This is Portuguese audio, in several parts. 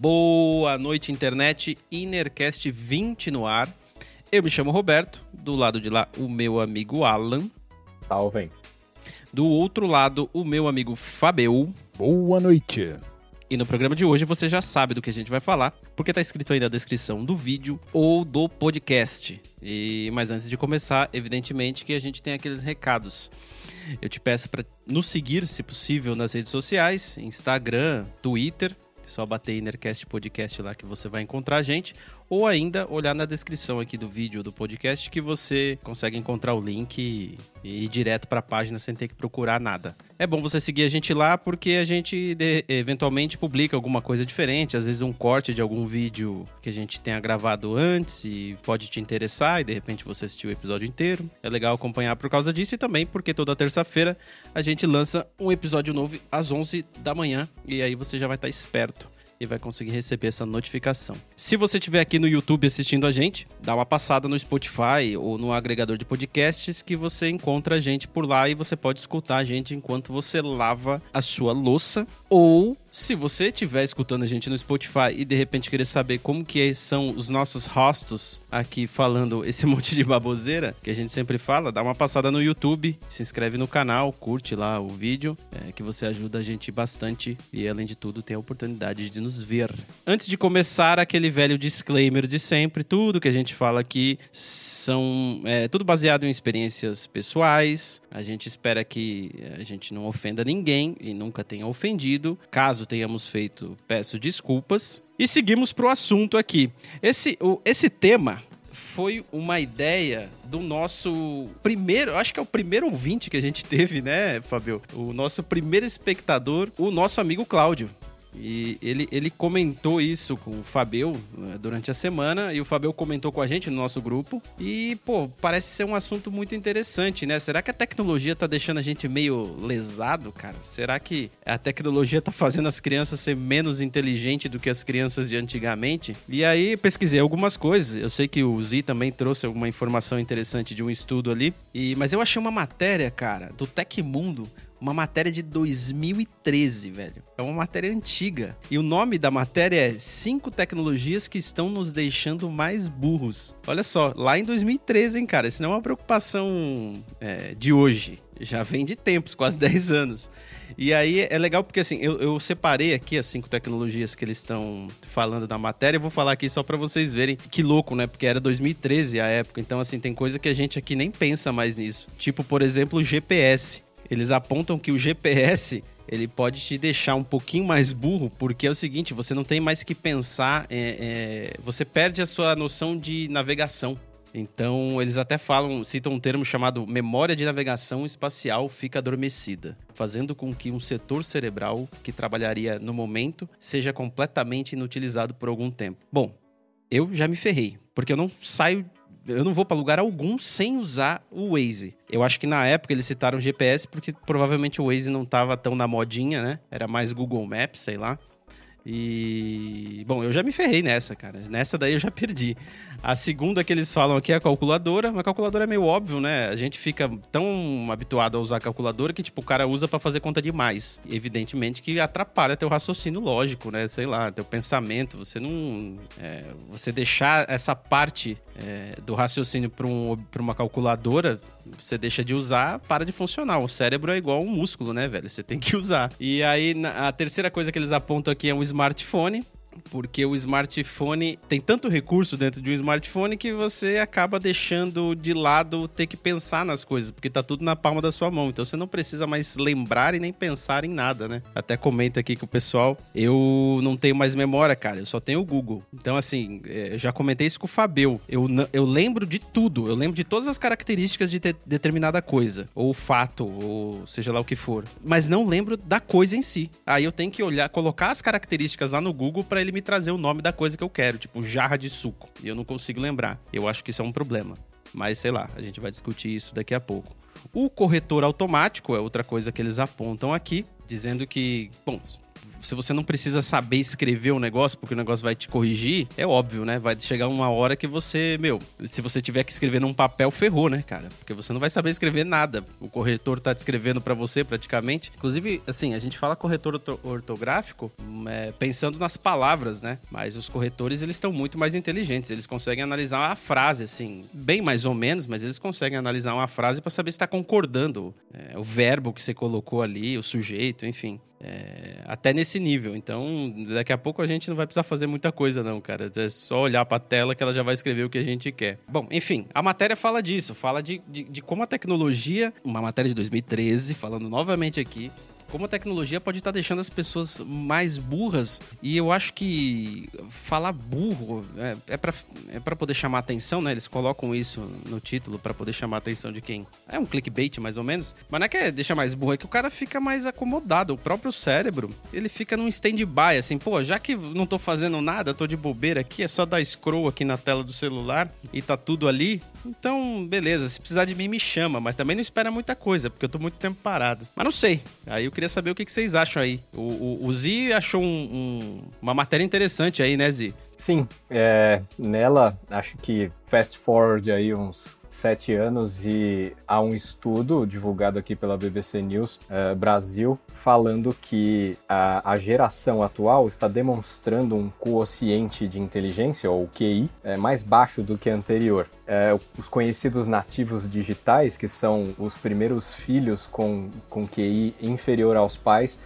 Boa noite, internet. Inercast 20 no ar. Eu me chamo Roberto. Do lado de lá, o meu amigo Alan. Salve. Do outro lado, o meu amigo Fabio. Boa noite. E no programa de hoje você já sabe do que a gente vai falar, porque tá escrito aí na descrição do vídeo ou do podcast. E mas antes de começar, evidentemente que a gente tem aqueles recados. Eu te peço para nos seguir, se possível, nas redes sociais, Instagram, Twitter, só bater Innercast Podcast lá que você vai encontrar a gente. Ou ainda olhar na descrição aqui do vídeo do podcast que você consegue encontrar o link e, ir direto para a página sem ter que procurar nada. É bom você seguir a gente lá porque a gente de, eventualmente publica alguma coisa diferente, às vezes um corte de algum vídeo que a gente tenha gravado antes e pode te interessar e de repente você assistiu o episódio inteiro. É legal acompanhar por causa disso e também porque toda terça-feira a gente lança um episódio novo às 11 da manhã e aí você já vai estar esperto e vai conseguir receber essa notificação. Se você estiver aqui no YouTube assistindo a gente, dá uma passada no Spotify ou no agregador de podcasts que você encontra a gente por lá e você pode escutar a gente enquanto você lava a sua louça ou se você estiver escutando a gente no Spotify e de repente querer saber como que são os nossos rostos aqui falando esse monte de baboseira que a gente sempre fala, dá uma passada no YouTube, se inscreve no canal, curte lá o vídeo, é, que você ajuda a gente bastante e além de tudo tem a oportunidade de nos ver. Antes de começar, aquele velho disclaimer de sempre, tudo que a gente fala aqui são é, tudo baseado em experiências pessoais, a gente espera que a gente não ofenda ninguém e nunca tenha ofendido Caso tenhamos feito, peço desculpas. E seguimos para o assunto aqui. Esse, o, esse tema foi uma ideia do nosso primeiro, acho que é o primeiro ouvinte que a gente teve, né, Fabio? O nosso primeiro espectador, o nosso amigo Cláudio. E ele, ele comentou isso com o Fabio né, durante a semana, e o Fabio comentou com a gente no nosso grupo. E, pô, parece ser um assunto muito interessante, né? Será que a tecnologia tá deixando a gente meio lesado, cara? Será que a tecnologia tá fazendo as crianças ser menos inteligentes do que as crianças de antigamente? E aí pesquisei algumas coisas. Eu sei que o Z também trouxe alguma informação interessante de um estudo ali. E, mas eu achei uma matéria, cara, do Tecmundo uma matéria de 2013, velho. É uma matéria antiga. E o nome da matéria é Cinco tecnologias que estão nos deixando mais burros. Olha só, lá em 2013, hein, cara? Isso não é uma preocupação é, de hoje. Já vem de tempos, quase 10 anos. E aí é legal porque assim, eu, eu separei aqui as cinco tecnologias que eles estão falando na matéria. Eu vou falar aqui só para vocês verem que louco, né? Porque era 2013 a época. Então, assim, tem coisa que a gente aqui nem pensa mais nisso. Tipo, por exemplo, o GPS eles apontam que o GPS ele pode te deixar um pouquinho mais burro, porque é o seguinte, você não tem mais que pensar, é, é, você perde a sua noção de navegação. Então, eles até falam, citam um termo chamado memória de navegação espacial fica adormecida, fazendo com que um setor cerebral que trabalharia no momento seja completamente inutilizado por algum tempo. Bom, eu já me ferrei, porque eu não saio eu não vou para lugar algum sem usar o Waze. Eu acho que na época eles citaram GPS porque provavelmente o Waze não estava tão na modinha, né? Era mais Google Maps, sei lá. E. Bom, eu já me ferrei nessa, cara. Nessa daí eu já perdi. A segunda que eles falam aqui é a calculadora. Uma calculadora é meio óbvio, né? A gente fica tão habituado a usar calculadora que, tipo, o cara usa para fazer conta demais. Evidentemente que atrapalha teu raciocínio lógico, né? Sei lá, teu pensamento. Você não. É, você deixar essa parte é, do raciocínio para um, uma calculadora, você deixa de usar, para de funcionar. O cérebro é igual um músculo, né, velho? Você tem que usar. E aí, a terceira coisa que eles apontam aqui é um smartphone porque o smartphone tem tanto recurso dentro de um smartphone que você acaba deixando de lado ter que pensar nas coisas, porque tá tudo na palma da sua mão. Então você não precisa mais lembrar e nem pensar em nada, né? Até comenta aqui com o pessoal, eu não tenho mais memória, cara, eu só tenho o Google. Então, assim, é, eu já comentei isso com o Fabio. Eu, eu lembro de tudo, eu lembro de todas as características de determinada coisa, ou fato, ou seja lá o que for, mas não lembro da coisa em si. Aí eu tenho que olhar, colocar as características lá no Google para ele me trazer o nome da coisa que eu quero, tipo jarra de suco. E eu não consigo lembrar. Eu acho que isso é um problema. Mas sei lá, a gente vai discutir isso daqui a pouco. O corretor automático é outra coisa que eles apontam aqui, dizendo que, bom, se você não precisa saber escrever o negócio, porque o negócio vai te corrigir, é óbvio, né? Vai chegar uma hora que você, meu, se você tiver que escrever num papel, ferrou, né, cara? Porque você não vai saber escrever nada. O corretor tá descrevendo para você praticamente. Inclusive, assim, a gente fala corretor ortográfico é, pensando nas palavras, né? Mas os corretores, eles estão muito mais inteligentes. Eles conseguem analisar a frase, assim, bem mais ou menos, mas eles conseguem analisar uma frase para saber se está concordando é, o verbo que você colocou ali, o sujeito, enfim. É, até nesse nível. Então, daqui a pouco a gente não vai precisar fazer muita coisa, não, cara. É só olhar para a tela que ela já vai escrever o que a gente quer. Bom, enfim, a matéria fala disso, fala de, de, de como a tecnologia, uma matéria de 2013, falando novamente aqui, como a tecnologia pode estar deixando as pessoas mais burras. E eu acho que falar burro é, é para é poder chamar atenção, né? Eles colocam isso no título para poder chamar a atenção de quem? É um clickbait, mais ou menos. Mas não é que é deixar mais burro, é que o cara fica mais acomodado. O próprio cérebro, ele fica num stand-by, assim, pô, já que não tô fazendo nada, tô de bobeira aqui, é só dar scroll aqui na tela do celular e tá tudo ali. Então, beleza, se precisar de mim, me chama, mas também não espera muita coisa, porque eu tô muito tempo parado. Mas não sei. Aí eu queria saber o que, vocês acham aí. O, o, o Zi achou um, um, uma matéria interessante aí, né, Zi? Sim, é, nela, acho que fast forward aí uns sete anos e há um estudo divulgado aqui pela BBC News uh, Brasil falando que a, a, geração atual está demonstrando um quociente de inteligência, ou QI, é, mais baixo do que a anterior. É, os conhecidos nativos digitais, que são os primeiros filhos com, com QI inferior aos pais,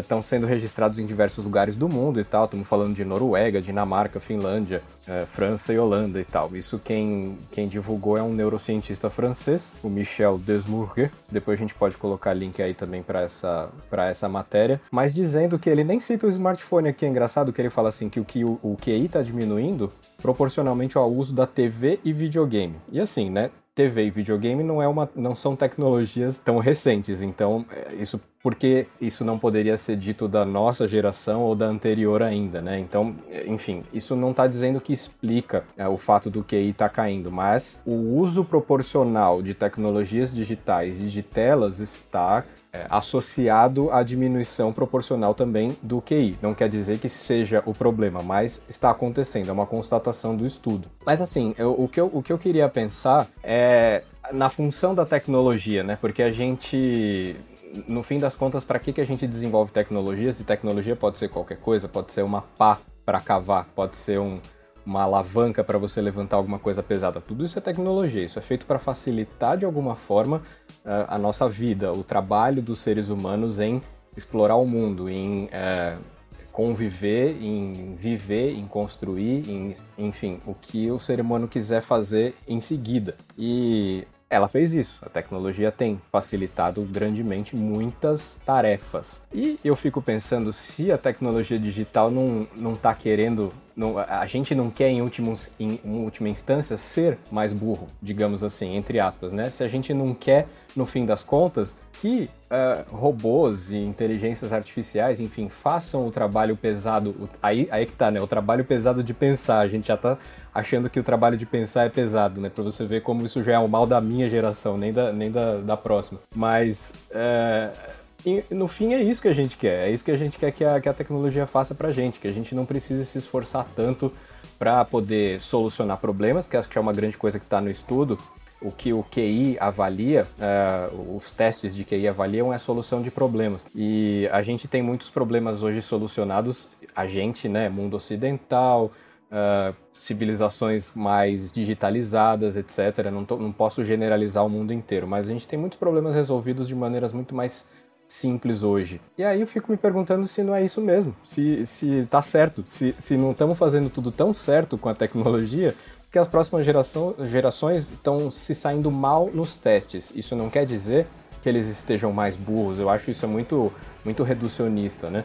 estão é, sendo registrados em diversos lugares do mundo e tal. Estamos falando de Noruega, Dinamarca, Finlândia, é, França e Holanda e tal. Isso quem, quem divulgou é um neurocientista francês, o Michel Desmourguet. Depois a gente pode colocar link aí também para essa, essa matéria. Mas dizendo que ele nem cita o smartphone aqui, é engraçado que ele fala assim que o, que o, o QI está diminuindo proporcionalmente ao uso da TV e videogame. E assim, né? TV e videogame não, é uma, não são tecnologias tão recentes, então é, isso porque isso não poderia ser dito da nossa geração ou da anterior ainda, né? Então, enfim, isso não está dizendo que explica é, o fato do QI estar tá caindo, mas o uso proporcional de tecnologias digitais e de telas está é, associado à diminuição proporcional também do QI. Não quer dizer que seja o problema, mas está acontecendo, é uma constatação do estudo. Mas assim, eu, o, que eu, o que eu queria pensar é na função da tecnologia, né? Porque a gente no fim das contas, para que, que a gente desenvolve tecnologia? Se tecnologia pode ser qualquer coisa, pode ser uma pá para cavar, pode ser um, uma alavanca para você levantar alguma coisa pesada. Tudo isso é tecnologia, isso é feito para facilitar de alguma forma uh, a nossa vida, o trabalho dos seres humanos em explorar o mundo, em uh, conviver, em viver, em construir, em, enfim, o que o ser humano quiser fazer em seguida. E ela fez isso. A tecnologia tem facilitado grandemente muitas tarefas. E eu fico pensando se a tecnologia digital não, não tá querendo não, a gente não quer, em, últimos, em, última instância, ser mais burro, digamos assim, entre aspas, né? Se a gente não quer, no fim das contas, que uh, robôs e inteligências artificiais, enfim, façam o trabalho pesado, o, aí, aí que tá, né? O trabalho pesado de pensar. A gente já tá achando que o trabalho de pensar é pesado, né? Pra você ver como isso já é o mal da minha geração, nem da, nem da, da próxima. Mas. Uh, e no fim é isso que a gente quer, é isso que a gente quer que a, que a tecnologia faça pra gente, que a gente não precise se esforçar tanto para poder solucionar problemas, que acho que é uma grande coisa que está no estudo. O que o QI avalia, uh, os testes de QI avaliam é a solução de problemas. E a gente tem muitos problemas hoje solucionados, a gente, né, mundo ocidental, uh, civilizações mais digitalizadas, etc. Não, tô, não posso generalizar o mundo inteiro, mas a gente tem muitos problemas resolvidos de maneiras muito mais simples hoje. E aí eu fico me perguntando se não é isso mesmo, se, se tá certo, se, se não estamos fazendo tudo tão certo com a tecnologia que as próximas geração, gerações estão se saindo mal nos testes. Isso não quer dizer que eles estejam mais burros, eu acho isso é muito, muito reducionista, né?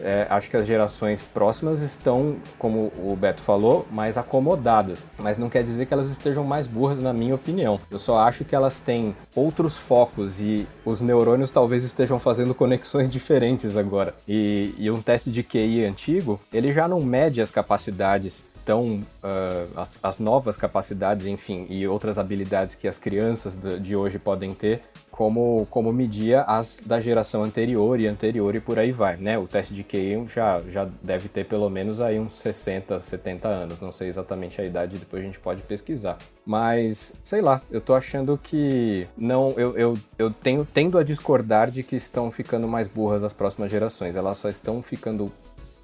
É, acho que as gerações próximas estão, como o Beto falou, mais acomodadas. Mas não quer dizer que elas estejam mais burras, na minha opinião. Eu só acho que elas têm outros focos e os neurônios talvez estejam fazendo conexões diferentes agora. E, e um teste de QI antigo, ele já não mede as capacidades estão uh, as, as, novas capacidades, enfim, e outras habilidades que as crianças de, de hoje podem ter, como, como media as da geração anterior e anterior e por aí vai, né? O teste de QI já, já deve ter pelo menos aí uns 60, 70 anos, não sei exatamente a idade, depois a gente pode pesquisar. Mas, sei lá, eu tô achando que não, eu, eu, eu tenho, tendo a discordar de que estão ficando mais burras as próximas gerações, elas só estão ficando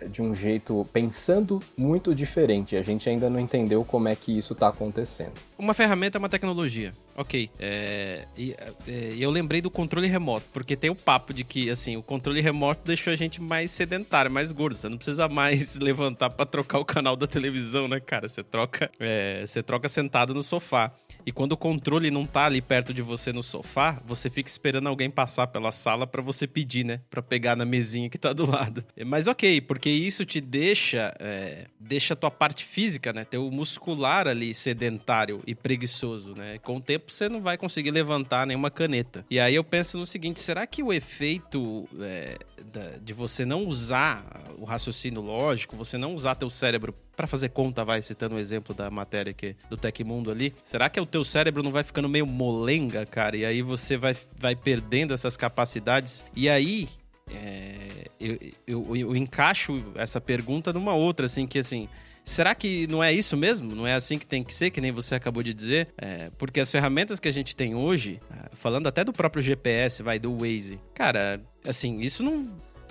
de um jeito pensando muito diferente. A gente ainda não entendeu como é que isso está acontecendo. Uma ferramenta é uma tecnologia. Ok. É, e é, eu lembrei do controle remoto, porque tem o papo de que, assim, o controle remoto deixou a gente mais sedentário, mais gordo. Você não precisa mais levantar para trocar o canal da televisão, né, cara? Você troca, é, você troca sentado no sofá. E quando o controle não tá ali perto de você no sofá, você fica esperando alguém passar pela sala para você pedir, né? Pra pegar na mesinha que tá do lado. Mas ok, porque isso te deixa, é, deixa a tua parte física, né? Teu muscular ali sedentário e preguiçoso, né? Com o tempo você não vai conseguir levantar nenhuma caneta. E aí eu penso no seguinte: será que o efeito é, da, de você não usar o raciocínio lógico, você não usar teu cérebro para fazer conta, vai, citando o um exemplo da matéria que, do Tecmundo ali, será que o teu cérebro não vai ficando meio molenga, cara? E aí você vai, vai perdendo essas capacidades. E aí, é, eu, eu, eu, encaixo essa pergunta numa outra, assim, que assim. Será que não é isso mesmo? Não é assim que tem que ser, que nem você acabou de dizer? É, porque as ferramentas que a gente tem hoje, é, falando até do próprio GPS, vai, do Waze, cara, assim, isso não.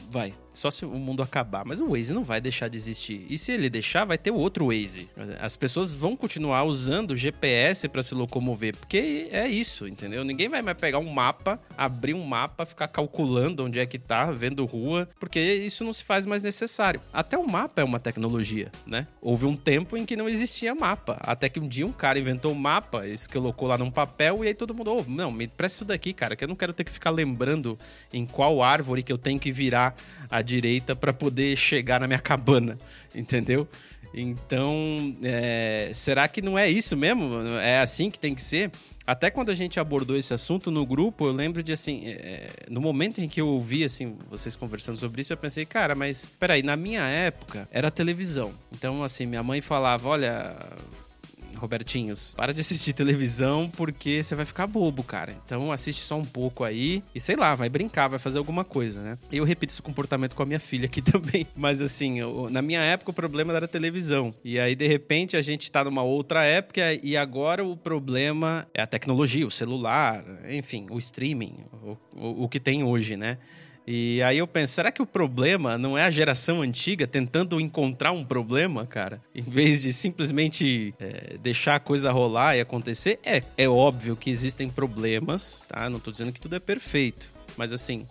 Vai, só se o mundo acabar. Mas o Waze não vai deixar de existir. E se ele deixar, vai ter outro Waze. As pessoas vão continuar usando o GPS para se locomover, porque é isso, entendeu? Ninguém vai mais pegar um mapa, abrir um mapa, ficar calculando onde é que tá, vendo rua, porque isso não se faz mais necessário. Até o mapa é uma tecnologia, né? Houve um tempo em que não existia mapa, até que um dia um cara inventou o um mapa, esse colocou lá num papel e aí todo mundo, oh, não, me presta isso daqui, cara, que eu não quero ter que ficar lembrando em qual árvore que eu tenho que virar a direita para poder chegar na minha cabana, entendeu? Então, é, será que não é isso mesmo? É assim que tem que ser? Até quando a gente abordou esse assunto no grupo, eu lembro de assim, é, no momento em que eu ouvi assim vocês conversando sobre isso, eu pensei, cara, mas peraí, na minha época era televisão. Então, assim, minha mãe falava, olha, Robertinhos, para de assistir televisão porque você vai ficar bobo, cara. Então assiste só um pouco aí e sei lá, vai brincar, vai fazer alguma coisa, né? Eu repito esse comportamento com a minha filha aqui também. Mas assim, eu, na minha época o problema era televisão. E aí, de repente, a gente tá numa outra época e agora o problema é a tecnologia, o celular, enfim, o streaming, o, o, o que tem hoje, né? E aí eu penso, será que o problema não é a geração antiga tentando encontrar um problema, cara? Em vez de simplesmente é, deixar a coisa rolar e acontecer? É, é óbvio que existem problemas, tá? Não tô dizendo que tudo é perfeito. Mas assim,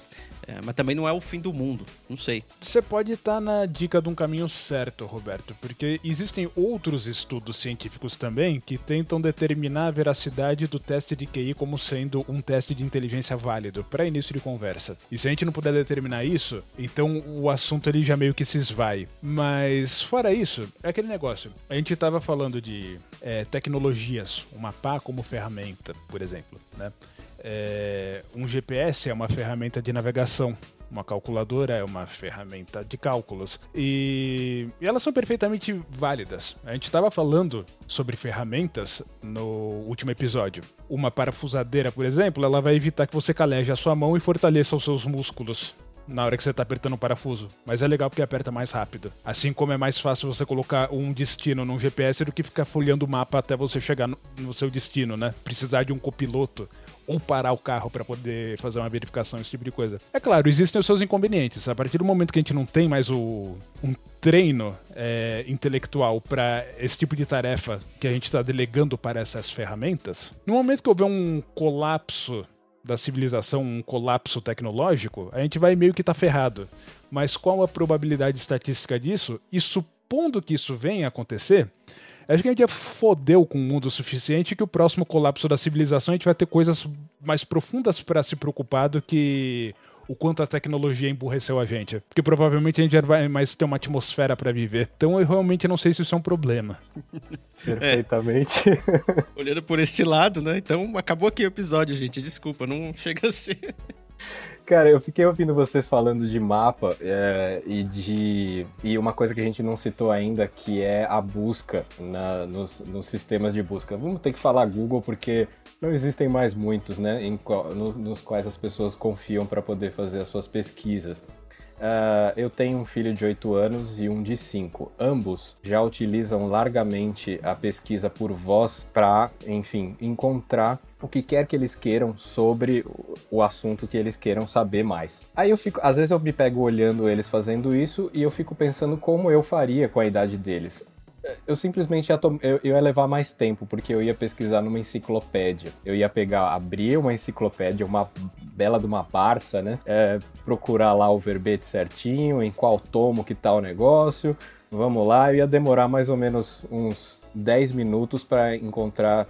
é, mas também não é o fim do mundo, não sei. Você pode estar tá na dica de um caminho certo, Roberto, porque existem outros estudos científicos também que tentam determinar a veracidade do teste de QI como sendo um teste de inteligência válido para início de conversa. E se a gente não puder determinar isso, então o assunto ali já meio que se esvai. Mas fora isso, é aquele negócio. A gente estava falando de é, tecnologias, o mapa como ferramenta, por exemplo, né? É, um GPS é uma ferramenta de navegação. Uma calculadora é uma ferramenta de cálculos. E, e elas são perfeitamente válidas. A gente estava falando sobre ferramentas no último episódio. Uma parafusadeira, por exemplo, ela vai evitar que você caleje a sua mão e fortaleça os seus músculos na hora que você está apertando o parafuso. Mas é legal porque aperta mais rápido. Assim como é mais fácil você colocar um destino num GPS do que ficar folhando o mapa até você chegar no, no seu destino, né? Precisar de um copiloto ou parar o carro para poder fazer uma verificação, esse tipo de coisa. É claro, existem os seus inconvenientes. A partir do momento que a gente não tem mais o, um treino é, intelectual para esse tipo de tarefa que a gente está delegando para essas ferramentas, no momento que houver um colapso da civilização, um colapso tecnológico, a gente vai meio que estar tá ferrado. Mas qual a probabilidade estatística disso? E supondo que isso venha a acontecer, Acho que a gente já fodeu com o mundo o suficiente que o próximo colapso da civilização a gente vai ter coisas mais profundas para se preocupar do que o quanto a tecnologia emburreceu a gente. Porque provavelmente a gente já vai mais ter uma atmosfera para viver. Então eu realmente não sei se isso é um problema. Perfeitamente. É. Olhando por esse lado, né? Então acabou aqui o episódio, gente. Desculpa, não chega a ser. Cara, eu fiquei ouvindo vocês falando de mapa é, e de. E uma coisa que a gente não citou ainda, que é a busca na, nos, nos, sistemas de busca. Vamos ter que falar Google porque não existem mais muitos, né? Em, no, nos quais as pessoas confiam para poder fazer as suas pesquisas. Uh, eu tenho um filho de 8 anos e um de 5. Ambos já utilizam largamente a pesquisa por voz para, enfim, encontrar o que quer que eles queiram sobre o assunto que eles queiram saber mais. Aí eu fico, às vezes eu me pego olhando eles fazendo isso e eu fico pensando como eu faria com a idade deles eu simplesmente ia, eu, eu, ia levar mais tempo, porque eu ia pesquisar numa enciclopédia. Eu ia pegar, abrir uma enciclopédia, uma bela de uma Barça, né? É, procurar lá o verbete certinho, em qual tomo que tá o negócio. Vamos lá, eu ia demorar mais ou menos uns 10 minutos para encontrar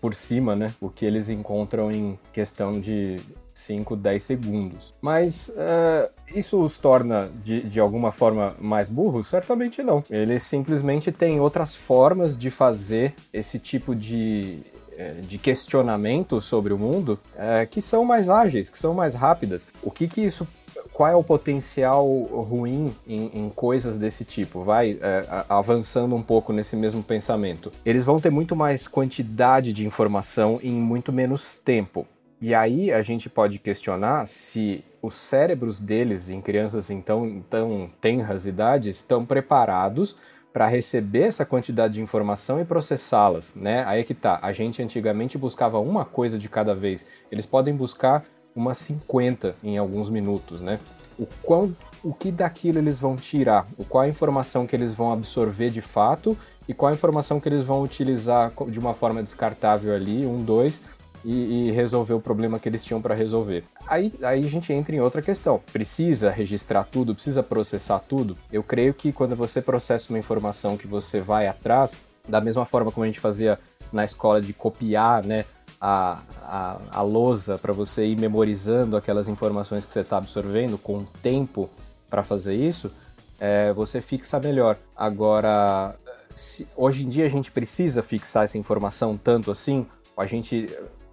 por cima, né? O que eles encontram em questão de 5, 10 segundos. Mas uh, isso os torna de, de alguma forma mais burros? Certamente não. Eles simplesmente têm outras formas de fazer esse tipo de eh, de questionamento sobre o mundo é, que são mais ágeis, que são mais rápidas. O que que isso qual é o potencial ruim em, em coisas desse tipo? Vai é, avançando um pouco nesse mesmo pensamento. Eles vão ter muito mais quantidade de informação em muito menos tempo. E aí a gente pode questionar se os cérebros deles, em crianças em tão, tão tenras idades, estão preparados para receber essa quantidade de informação e processá-las, né? Aí é que tá. A gente antigamente buscava uma coisa de cada vez. Eles podem buscar umas 50 em alguns minutos, né? O quão, o que daquilo eles vão tirar? O qual a informação que eles vão absorver de fato e qual a informação que eles vão utilizar de uma forma descartável ali, um, dois, e, e resolver o problema que eles tinham para resolver. Aí, aí a gente entra em outra questão. Precisa registrar tudo? Precisa processar tudo? Eu creio que quando você processa uma informação que você vai atrás, da mesma forma como a gente fazia na escola de copiar, né? A, a, a lousa para você ir memorizando aquelas informações que você está absorvendo com tempo para fazer isso, é, você fixa melhor. Agora, se, hoje em dia a gente precisa fixar essa informação tanto assim? A gente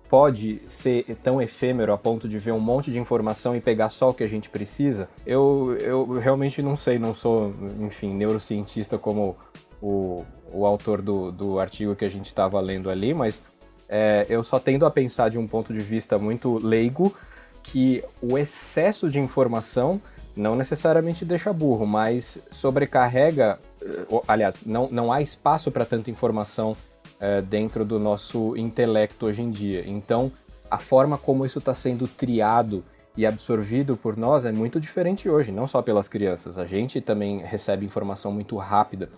pode ser tão efêmero a ponto de ver um monte de informação e pegar só o que a gente precisa? Eu, eu realmente não sei, não sou, enfim, neurocientista como o, o autor do, do artigo que a gente estava lendo ali, mas é, eu só tendo a pensar de um ponto de vista muito leigo que o excesso de informação não necessariamente deixa burro, mas sobrecarrega. Eh, aliás, não, não há espaço para tanta informação é, dentro do nosso intelecto hoje em dia. Então, a forma como isso está sendo triado e absorvido por nós é muito diferente hoje, não só pelas crianças. A gente também recebe informação muito rápida.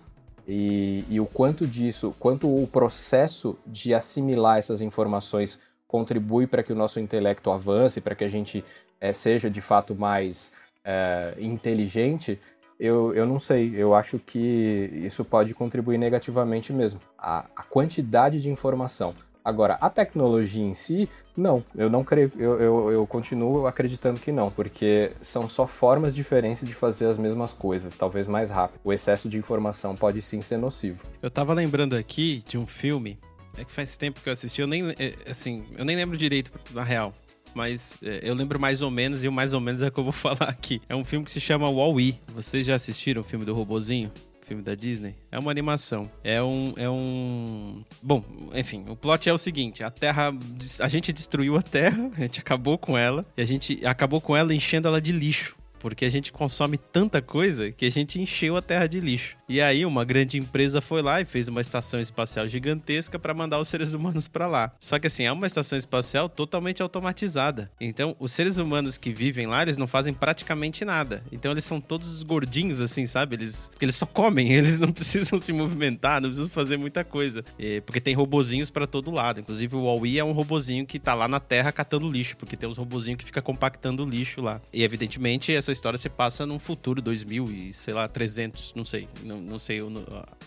E, e o quanto disso, quanto o processo de assimilar essas informações contribui para que o nosso intelecto avance, para que a gente é, seja de fato mais é, inteligente, eu, eu não sei. Eu acho que isso pode contribuir negativamente mesmo. A, a quantidade de informação. Agora, a tecnologia em si, não. Eu não creio. Eu, eu, eu, continuo acreditando que não, porque são só formas diferentes de fazer as mesmas coisas, talvez mais rápido. O excesso de informação pode sim ser nocivo. Eu tava lembrando aqui de um filme. É que faz tempo que eu assisti, eu nem, é, assim, eu nem lembro direito, na real mas é, eu lembro mais ou menos, e o mais ou menos é o que eu vou falar aqui. É um filme que se chama Wall-E. Vocês já assistiram o filme do robozinho? filme da Disney. É uma animação. É um. É um. Bom, enfim, o plot é o seguinte: a Terra. A gente destruiu a Terra, a gente acabou com ela, e a gente acabou com ela enchendo ela de lixo porque a gente consome tanta coisa que a gente encheu a Terra de lixo. E aí uma grande empresa foi lá e fez uma estação espacial gigantesca para mandar os seres humanos para lá. Só que assim, é uma estação espacial totalmente automatizada. Então, os seres humanos que vivem lá, eles não fazem praticamente nada. Então, eles são todos gordinhos assim, sabe? Eles eles só comem, eles não precisam se movimentar, não precisam fazer muita coisa. Porque tem robozinhos para todo lado. Inclusive o Wall-E é um robozinho que tá lá na Terra catando lixo, porque tem uns robozinhos que fica compactando o lixo lá. E evidentemente essa essa história se passa num futuro 2000 e, sei lá, 300, não sei, não, não sei o,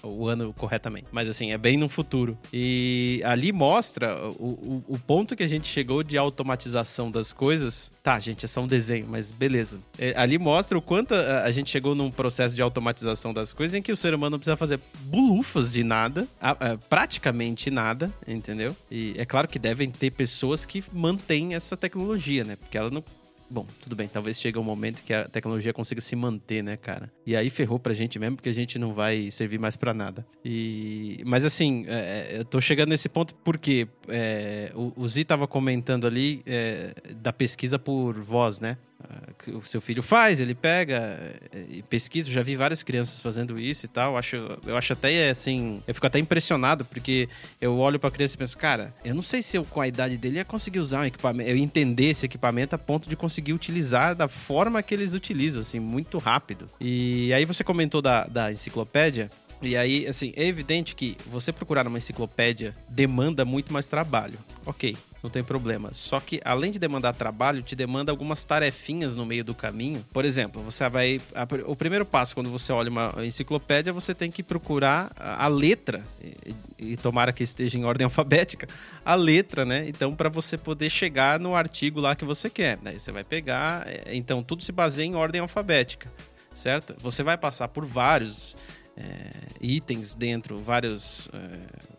o ano corretamente. Mas assim, é bem no futuro. E ali mostra o, o, o, ponto que a gente chegou de automatização das coisas. Tá, gente, é só um desenho, mas beleza. É, ali mostra o quanto a, a, gente chegou num processo de automatização das coisas em que o ser humano não precisa fazer bulufas de nada, a, a, praticamente nada, entendeu? E é claro que devem ter pessoas que mantêm essa tecnologia, né? Porque ela não bom, tudo bem, talvez chegue um momento que a tecnologia consiga se manter, né, cara? E aí ferrou pra gente mesmo, porque a gente não vai servir mais para nada. E... Mas assim, é, é, eu tô chegando nesse ponto porque é, o, o Zi tava comentando ali é, da pesquisa por voz, né? O seu filho faz, ele pega e pesquisa. Eu já vi várias crianças fazendo isso e tal. Eu acho, eu acho até assim, eu fico até impressionado porque eu olho para a criança e penso, cara, eu não sei se eu com a idade dele ia conseguir usar um equipamento, eu entender esse equipamento a ponto de conseguir utilizar da forma que eles utilizam, assim, muito rápido. E aí você comentou da, da enciclopédia. E aí, assim, é evidente que você procurar uma enciclopédia demanda muito mais trabalho. Ok, não tem problema. Só que além de demandar trabalho, te demanda algumas tarefinhas no meio do caminho. Por exemplo, você vai. A, o primeiro passo, quando você olha uma enciclopédia, você tem que procurar a, a letra. E, e tomara que esteja em ordem alfabética, a letra, né? Então, para você poder chegar no artigo lá que você quer. Daí você vai pegar. É, então, tudo se baseia em ordem alfabética, certo? Você vai passar por vários. É, itens dentro, vários é,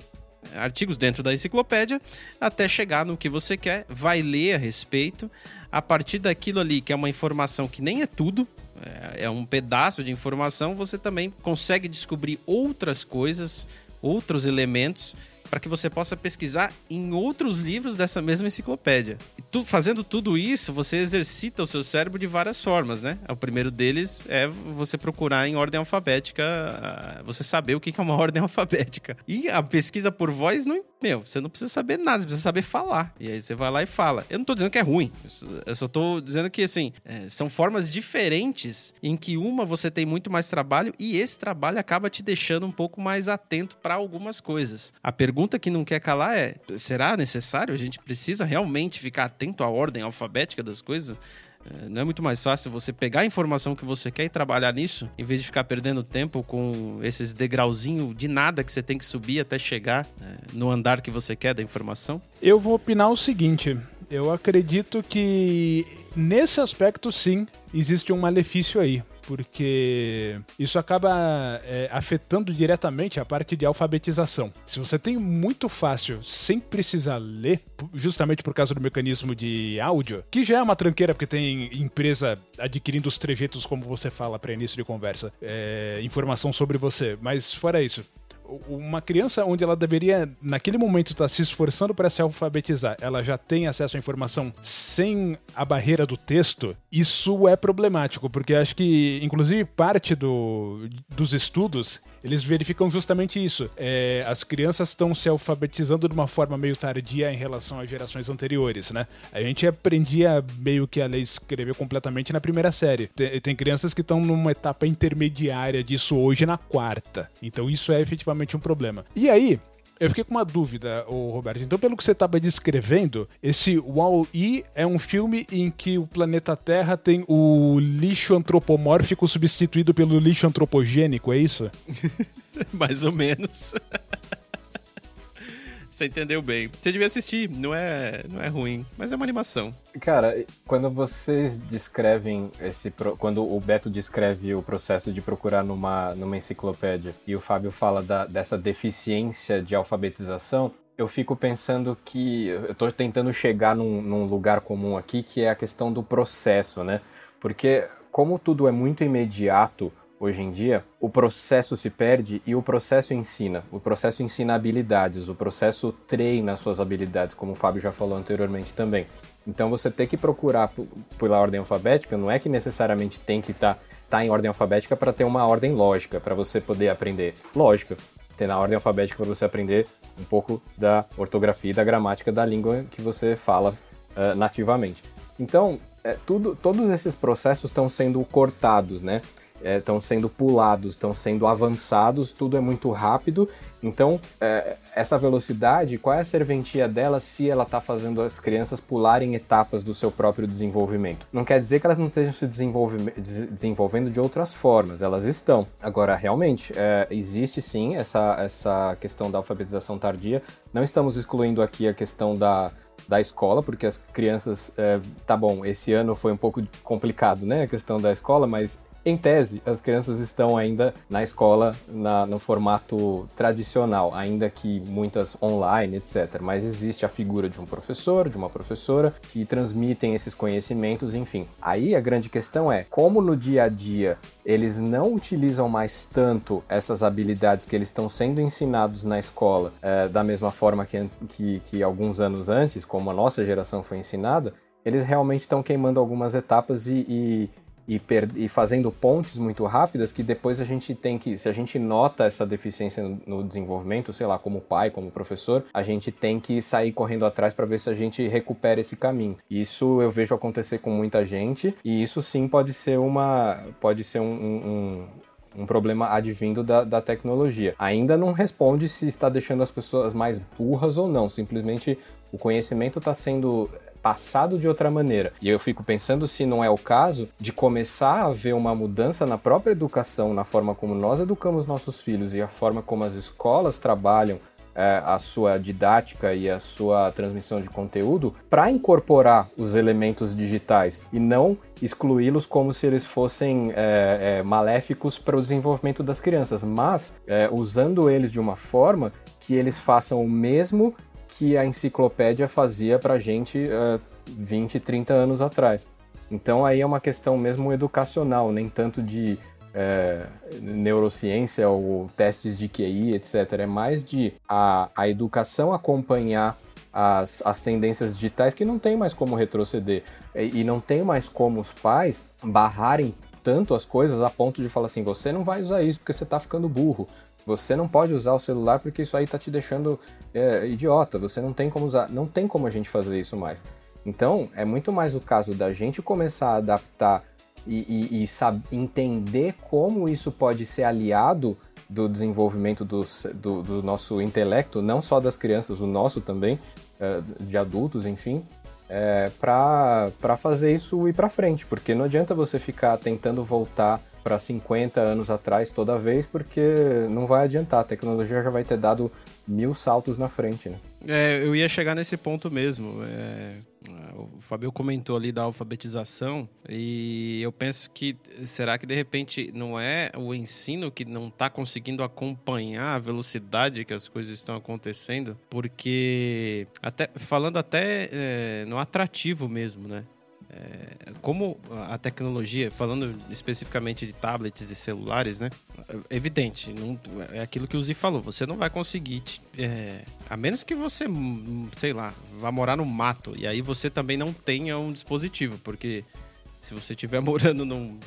artigos dentro da enciclopédia até chegar no que você quer, vai ler a respeito. A partir daquilo ali, que é uma informação que nem é tudo, é, é um pedaço de informação, você também consegue descobrir outras coisas, outros elementos para que você possa pesquisar em outros livros dessa mesma enciclopédia. E tu, fazendo tudo isso, você exercita o seu cérebro de várias formas, né? O primeiro deles é você procurar em ordem alfabética, ah, você saber o que é uma ordem alfabética. E a pesquisa por voz não meu, você não precisa saber nada, você precisa saber falar. E aí você vai lá e fala. Eu não tô dizendo que é ruim, eu só tô dizendo que, assim, é, são formas diferentes em que uma você tem muito mais trabalho e esse trabalho acaba te deixando um pouco mais atento para algumas coisas. A pergunta que não quer calar é: será necessário? A gente precisa realmente ficar atento à ordem alfabética das coisas? É, não é muito mais fácil você pegar a informação que você quer e trabalhar nisso, em vez de ficar perdendo tempo com esses degrauzinhos de nada que você tem que subir até chegar é, no andar que você quer da informação? Eu vou opinar o seguinte: eu acredito que nesse aspecto, sim, existe um malefício aí porque isso acaba é, afetando diretamente a parte de alfabetização. Se você tem muito fácil, sem precisar ler, justamente por causa do mecanismo de áudio, que já é uma tranqueira porque tem empresa adquirindo os trejeitos, como você fala para início de conversa, é, informação sobre você, mas fora isso, uma criança onde ela deveria, naquele momento, estar tá se esforçando para se alfabetizar, ela já tem acesso à informação sem a barreira do texto, isso é problemático, porque acho que, inclusive, parte do, dos estudos eles verificam justamente isso. É, as crianças estão se alfabetizando de uma forma meio tardia em relação às gerações anteriores, né? A gente aprendia meio que a ler escrever completamente na primeira série. Tem, tem crianças que estão numa etapa intermediária disso hoje na quarta. Então isso é efetivamente um problema. E aí, eu fiquei com uma dúvida, ô Roberto. Então, pelo que você estava descrevendo, esse Wall-E é um filme em que o planeta Terra tem o lixo antropomórfico substituído pelo lixo antropogênico, é isso? Mais ou menos. Você entendeu bem. Você devia assistir, não é, não é ruim, mas é uma animação. Cara, quando vocês descrevem esse. Quando o Beto descreve o processo de procurar numa, numa enciclopédia e o Fábio fala da, dessa deficiência de alfabetização, eu fico pensando que. Eu estou tentando chegar num, num lugar comum aqui, que é a questão do processo, né? Porque, como tudo é muito imediato hoje em dia, o processo se perde e o processo ensina. O processo ensina habilidades, o processo treina suas habilidades, como o Fábio já falou anteriormente também. Então você tem que procurar pela ordem alfabética, não é que necessariamente tem que estar tá, tá em ordem alfabética para ter uma ordem lógica, para você poder aprender lógica. Tem na ordem alfabética para você aprender um pouco da ortografia e da gramática da língua que você fala uh, nativamente. Então, é, tudo, todos esses processos estão sendo cortados, né? Estão é, sendo pulados, estão sendo avançados, tudo é muito rápido. Então, é, essa velocidade, qual é a serventia dela se ela está fazendo as crianças pularem etapas do seu próprio desenvolvimento? Não quer dizer que elas não estejam se desenvolvendo de outras formas, elas estão. Agora, realmente, é, existe sim essa, essa questão da alfabetização tardia. Não estamos excluindo aqui a questão da da escola, porque as crianças, é, tá bom, esse ano foi um pouco complicado, né, a questão da escola, mas em tese, as crianças estão ainda na escola na, no formato tradicional, ainda que muitas online, etc. Mas existe a figura de um professor, de uma professora, que transmitem esses conhecimentos, enfim. Aí a grande questão é como no dia a dia eles não utilizam mais tanto essas habilidades que eles estão sendo ensinados na escola é, da mesma forma que, que, que alguns anos antes, como a nossa geração foi ensinada, eles realmente estão queimando algumas etapas e, e, e, e, fazendo pontes muito rápidas que depois a gente tem que, se a gente nota essa deficiência no, no desenvolvimento, sei lá, como pai, como professor, a gente tem que sair correndo atrás para ver se a gente recupera esse caminho. Isso eu vejo acontecer com muita gente e isso sim pode ser uma, pode ser um, um, um problema advindo da, da, tecnologia. Ainda não responde se está deixando as pessoas mais burras ou não, simplesmente o conhecimento está sendo passado de outra maneira. E eu fico pensando se não é o caso de começar a ver uma mudança na própria educação, na forma como nós educamos nossos filhos e a forma como as escolas trabalham é, a sua didática e a sua transmissão de conteúdo para incorporar os elementos digitais e não excluí-los como se eles fossem é, é, maléficos para o desenvolvimento das crianças, mas é, usando eles de uma forma que eles façam o mesmo que a enciclopédia fazia para a gente uh, 20, 30 anos atrás. Então aí é uma questão mesmo educacional, nem tanto de é, neurociência ou testes de QI, etc. É mais de a, a educação acompanhar as, as tendências digitais que não tem mais como retroceder. E, e não tem mais como os pais barrarem tanto as coisas a ponto de falar assim: você não vai usar isso porque você está ficando burro. Você não pode usar o celular porque isso aí está te deixando é, idiota. Você não tem como usar. Não tem como a gente fazer isso mais. Então, é muito mais o caso da gente começar a adaptar e, e, e sabe, entender como isso pode ser aliado do desenvolvimento do, do, do, nosso intelecto, não só das crianças, o nosso também, é, de adultos, enfim, é, para fazer isso ir para frente, porque não adianta você ficar tentando voltar para 50 anos atrás toda vez, porque não vai adiantar, a tecnologia já vai ter dado mil saltos na frente, né? É, eu ia chegar nesse ponto mesmo. É, o Fabio comentou ali da alfabetização e eu penso que será que de repente não é o ensino que não está conseguindo acompanhar a velocidade que as coisas estão acontecendo? Porque até falando até é, no atrativo mesmo, né? É, como a tecnologia, falando especificamente de tablets e celulares, né? É evidente, não, é aquilo que o Zi falou. Você não vai conseguir, é, a menos que você, sei lá, vá morar no mato e aí você também não tenha um dispositivo, porque se você estiver morando num,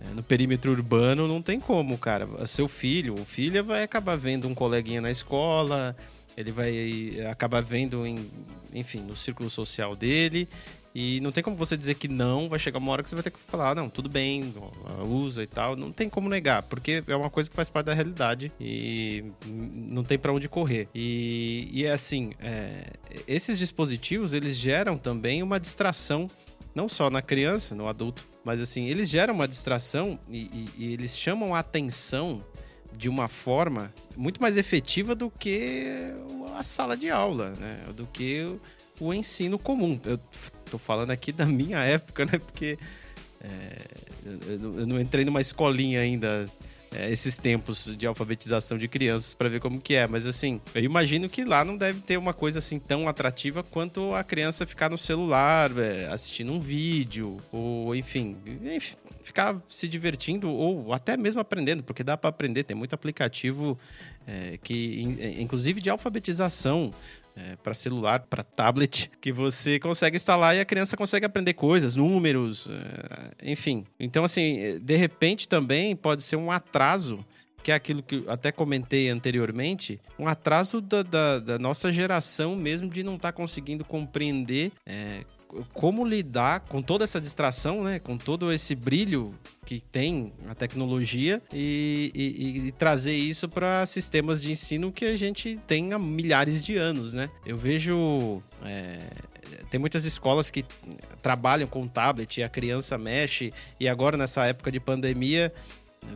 é, no perímetro urbano, não tem como, cara. Seu filho ou filha vai acabar vendo um coleguinha na escola, ele vai acabar vendo, em, enfim, no círculo social dele e não tem como você dizer que não, vai chegar uma hora que você vai ter que falar, ah, não, tudo bem, usa e tal. Não tem como negar, porque é uma coisa que faz parte da realidade e não tem para onde correr. E, e é assim, é, esses dispositivos, eles geram também uma distração, não só na criança, no adulto, mas assim, eles geram uma distração e, e, e eles chamam a atenção de uma forma muito mais efetiva do que a sala de aula, né? Do que o ensino comum. Eu tô falando aqui da minha época, né? Porque é, eu não entrei numa escolinha ainda é, esses tempos de alfabetização de crianças para ver como que é. Mas assim, eu imagino que lá não deve ter uma coisa assim tão atrativa quanto a criança ficar no celular, é, assistindo um vídeo, ou enfim, enfim, ficar se divertindo ou até mesmo aprendendo, porque dá para aprender, tem muito aplicativo é, que, inclusive de alfabetização, é, para celular, para tablet, que você consegue instalar e a criança consegue aprender coisas, números, é, enfim. Então, assim, de repente também pode ser um atraso que é aquilo que até comentei anteriormente, um atraso da, da, da nossa geração mesmo de não estar tá conseguindo compreender é, como lidar com toda essa distração, né? Com todo esse brilho que tem a tecnologia e, e, e trazer isso para sistemas de ensino que a gente tem há milhares de anos, né? Eu vejo é, tem muitas escolas que trabalham com tablet e a criança mexe e agora nessa época de pandemia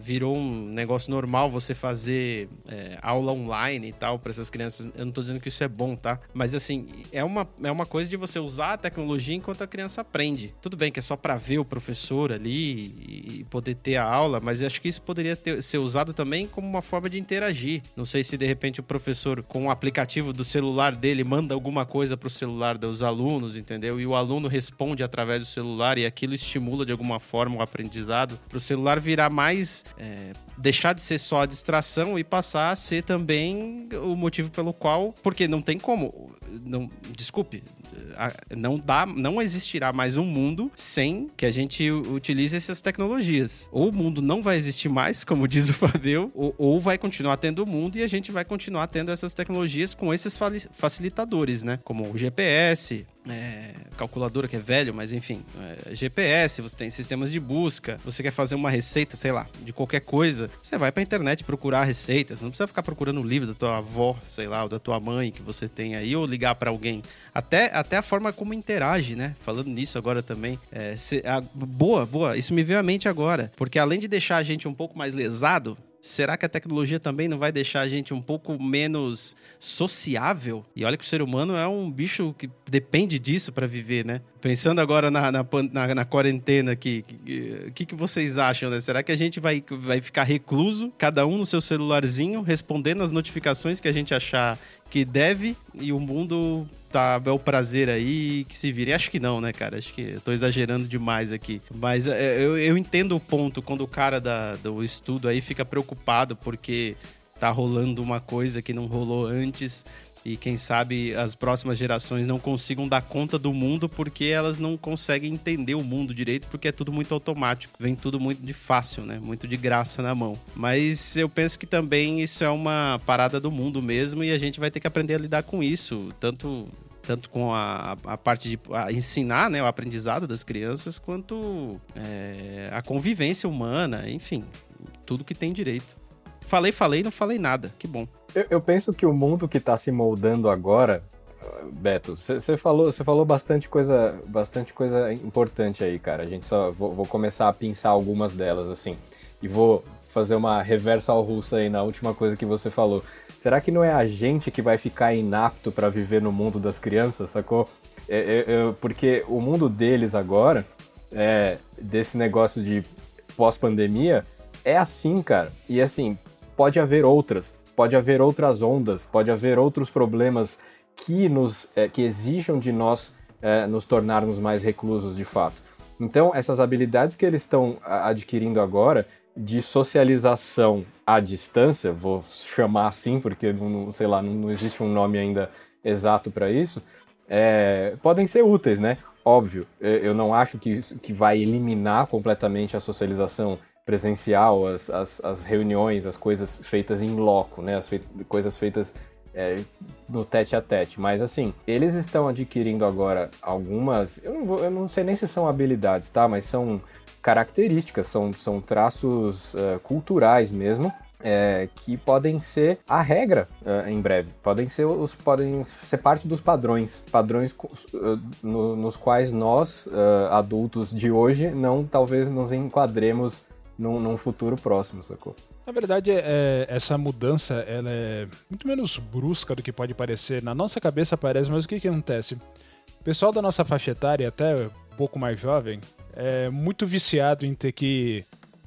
virou um negócio normal você fazer é, aula online e tal para essas crianças. Eu não tô dizendo que isso é bom, tá? Mas assim, é uma, é uma coisa de você usar a tecnologia enquanto a criança aprende. Tudo bem que é só para ver o professor ali e poder ter a aula, mas acho que isso poderia ter, ser usado também como uma forma de interagir. Não sei se de repente o professor, com o aplicativo do celular dele, manda alguma coisa pro celular dos alunos, entendeu? E o aluno responde através do celular e aquilo estimula de alguma forma o aprendizado. Para o celular virar mais é, deixar de ser só a distração e passar a ser também o motivo pelo qual, porque não tem como, não, desculpe, não dá, não existirá mais um mundo sem que a gente utilize essas tecnologias. Ou o mundo não vai existir mais, como diz o Fabio, ou, ou vai continuar tendo o mundo e a gente vai continuar tendo essas tecnologias com esses facilitadores, né? Como o GPS, é, calculadora que é velho, mas enfim, é, GPS, você tem sistemas de busca, você quer fazer uma receita, sei lá, de qualquer coisa, você vai pra internet procurar receitas, não precisa ficar procurando o livro da tua avó, sei lá, ou da tua mãe que você tem aí, ou ligar para alguém. Até, até a forma como interage, né? Falando nisso agora também. É, se, a, boa, boa, isso me veio à mente agora, porque além de deixar a gente um pouco mais lesado, Será que a tecnologia também não vai deixar a gente um pouco menos sociável? E olha que o ser humano é um bicho que depende disso para viver, né? Pensando agora na, na, na, na quarentena aqui, o que, que, vocês acham, né? Será que a gente vai, vai ficar recluso, cada um no seu celularzinho, respondendo as notificações que a gente achar que deve e o mundo tá o prazer aí que se vire. Acho que não, né, cara? Acho que eu tô exagerando demais aqui. Mas é, eu, eu entendo o ponto quando o cara da, do estudo aí fica preocupado porque tá rolando uma coisa que não rolou antes e quem sabe as próximas gerações não consigam dar conta do mundo porque elas não conseguem entender o mundo direito porque é tudo muito automático, vem tudo muito de fácil, né? Muito de graça na mão. Mas eu penso que também isso é uma parada do mundo mesmo e a gente vai ter que aprender a lidar com isso, tanto tanto com a, a parte de a ensinar né, o aprendizado das crianças, quanto é, a convivência humana, enfim, tudo que tem direito. Falei, falei, não falei nada. Que bom. Eu, eu penso que o mundo que está se moldando agora, Beto, você falou, você falou bastante coisa, bastante coisa importante aí, cara. A gente só vou, vou, começar a pensar algumas delas assim e vou fazer uma reversa ao russo aí na última coisa que você falou. Será que não é a gente que vai ficar inapto para viver no mundo das crianças, sacou? É, é, é, porque o mundo deles agora, é, desse negócio de pós-pandemia, é assim, cara. E assim, pode haver outras, pode haver outras ondas, pode haver outros problemas que nos é, que exijam de nós é, nos tornarmos mais reclusos de fato. Então, essas habilidades que eles estão adquirindo agora de socialização à distância, vou chamar assim porque não, sei lá, não, existe um nome ainda exato para isso, é, podem ser úteis, né? Óbvio, eu não acho que, que vai eliminar completamente a socialização presencial, as, as, as reuniões, as coisas feitas em loco, né? As fei coisas feitas é, no tete a tete. Mas assim, eles estão adquirindo agora algumas. Eu não, vou, eu não sei nem se são habilidades, tá? Mas são características, são, são traços uh, culturais mesmo. É, que podem ser a regra uh, em breve, podem ser os podem ser parte dos padrões, padrões uh, no, nos quais nós adultos de hoje não talvez nos enquadremos num, num futuro próximo, sacou? Na verdade, é, essa mudança ela é muito menos brusca do que pode parecer. Na nossa cabeça parece, mas o que, que acontece? O pessoal da nossa faixa etária, até um pouco mais jovem, é muito viciado em ter que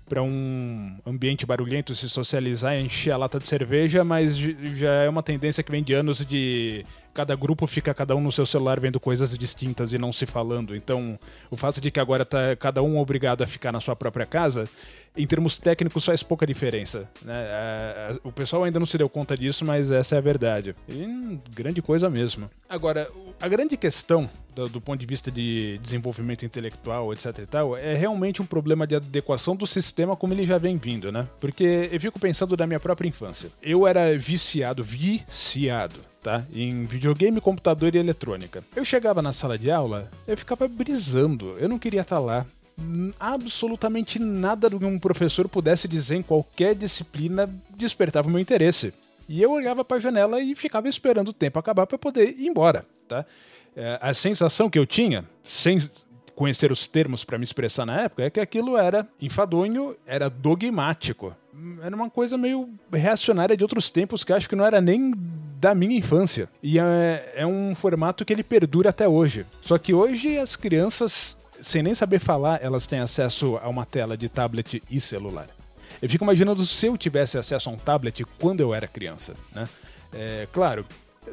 para um ambiente barulhento se socializar e encher a lata de cerveja, mas já é uma tendência que vem de anos de cada grupo fica cada um no seu celular vendo coisas distintas e não se falando. Então, o fato de que agora tá cada um obrigado a ficar na sua própria casa, em termos técnicos faz pouca diferença. Né? É, é, o pessoal ainda não se deu conta disso, mas essa é a verdade. E grande coisa mesmo. Agora, a grande questão do, do, ponto de vista de desenvolvimento intelectual, etc e tal, é realmente um problema de adequação do sistema como ele já vem vindo, né? Porque eu fico pensando na minha própria infância. Eu era viciado, viciado tá? Em videogame, computador e eletrônica. Eu chegava na sala de aula, eu ficava brisando, eu não queria estar lá. Absolutamente nada do que um professor pudesse dizer em qualquer disciplina despertava o meu interesse. E eu olhava para a janela e ficava esperando o tempo acabar para poder ir embora, tá? É, a sensação que eu tinha, sem conhecer os termos para me expressar na época, é que aquilo era enfadonho, era dogmático. Era uma coisa meio reacionária de outros tempos que acho que não era nem da minha infância. E é, é um formato que ele perdura até hoje. Só que hoje as crianças, sem nem saber falar, elas têm acesso a uma tela de tablet e celular. Eu fico imaginando se eu tivesse acesso a um tablet quando eu era criança, né? É, claro,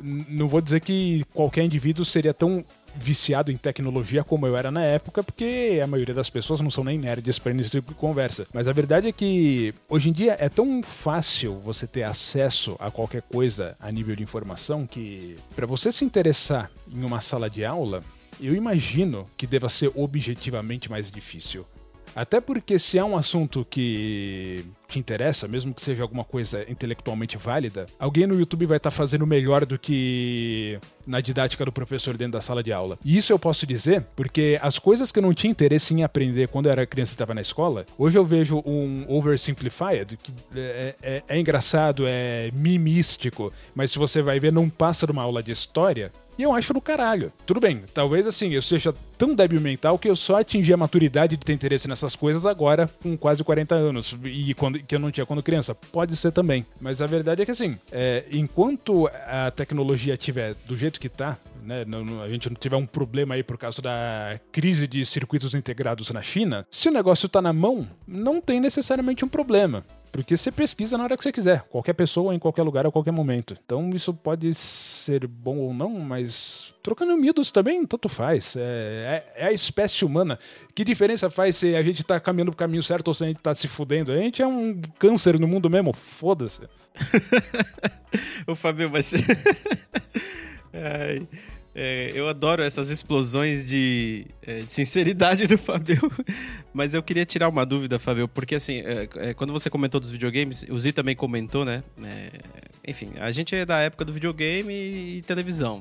não vou dizer que qualquer indivíduo seria tão viciado em tecnologia como eu era na época, porque a maioria das pessoas não são nem nerds para início de conversa. Mas a verdade é que hoje em dia é tão fácil você ter acesso a qualquer coisa a nível de informação que para você se interessar em uma sala de aula, eu imagino que deva ser objetivamente mais difícil. Até porque se é um assunto que te interessa, mesmo que seja alguma coisa intelectualmente válida, alguém no YouTube vai estar tá fazendo melhor do que na didática do professor dentro da sala de aula. E isso eu posso dizer porque as coisas que eu não tinha interesse em aprender quando eu era criança e estava na escola, hoje eu vejo um oversimplified, que é, é, é engraçado, é mimístico, mas se você vai ver, não passa de uma aula de história, e eu acho do caralho. Tudo bem, talvez assim, eu seja tão débil mental que eu só atingi a maturidade de ter interesse nessas coisas agora, com quase 40 anos. E quando, que eu não tinha quando criança. Pode ser também. Mas a verdade é que assim, é, enquanto a tecnologia estiver do jeito que tá, né, não, a gente não tiver um problema aí por causa da crise de circuitos integrados na China, se o negócio tá na mão, não tem necessariamente um problema. Porque você pesquisa na hora que você quiser, qualquer pessoa, em qualquer lugar, a qualquer momento. Então isso pode ser bom ou não, mas trocando miúdos também, tanto faz. É, é, é, a espécie humana. Que diferença faz se a gente tá caminhando pro caminho certo ou se a gente tá se fudendo? A gente é um câncer no mundo mesmo, foda-se. o Fabio, mas. Ai. É, eu adoro essas explosões de, é, de, sinceridade do Fabio. Mas eu queria tirar uma dúvida, Fabio, porque assim, é, é quando você comentou dos videogames, o Zi também comentou, né? É, enfim, a gente é da época do videogame e televisão.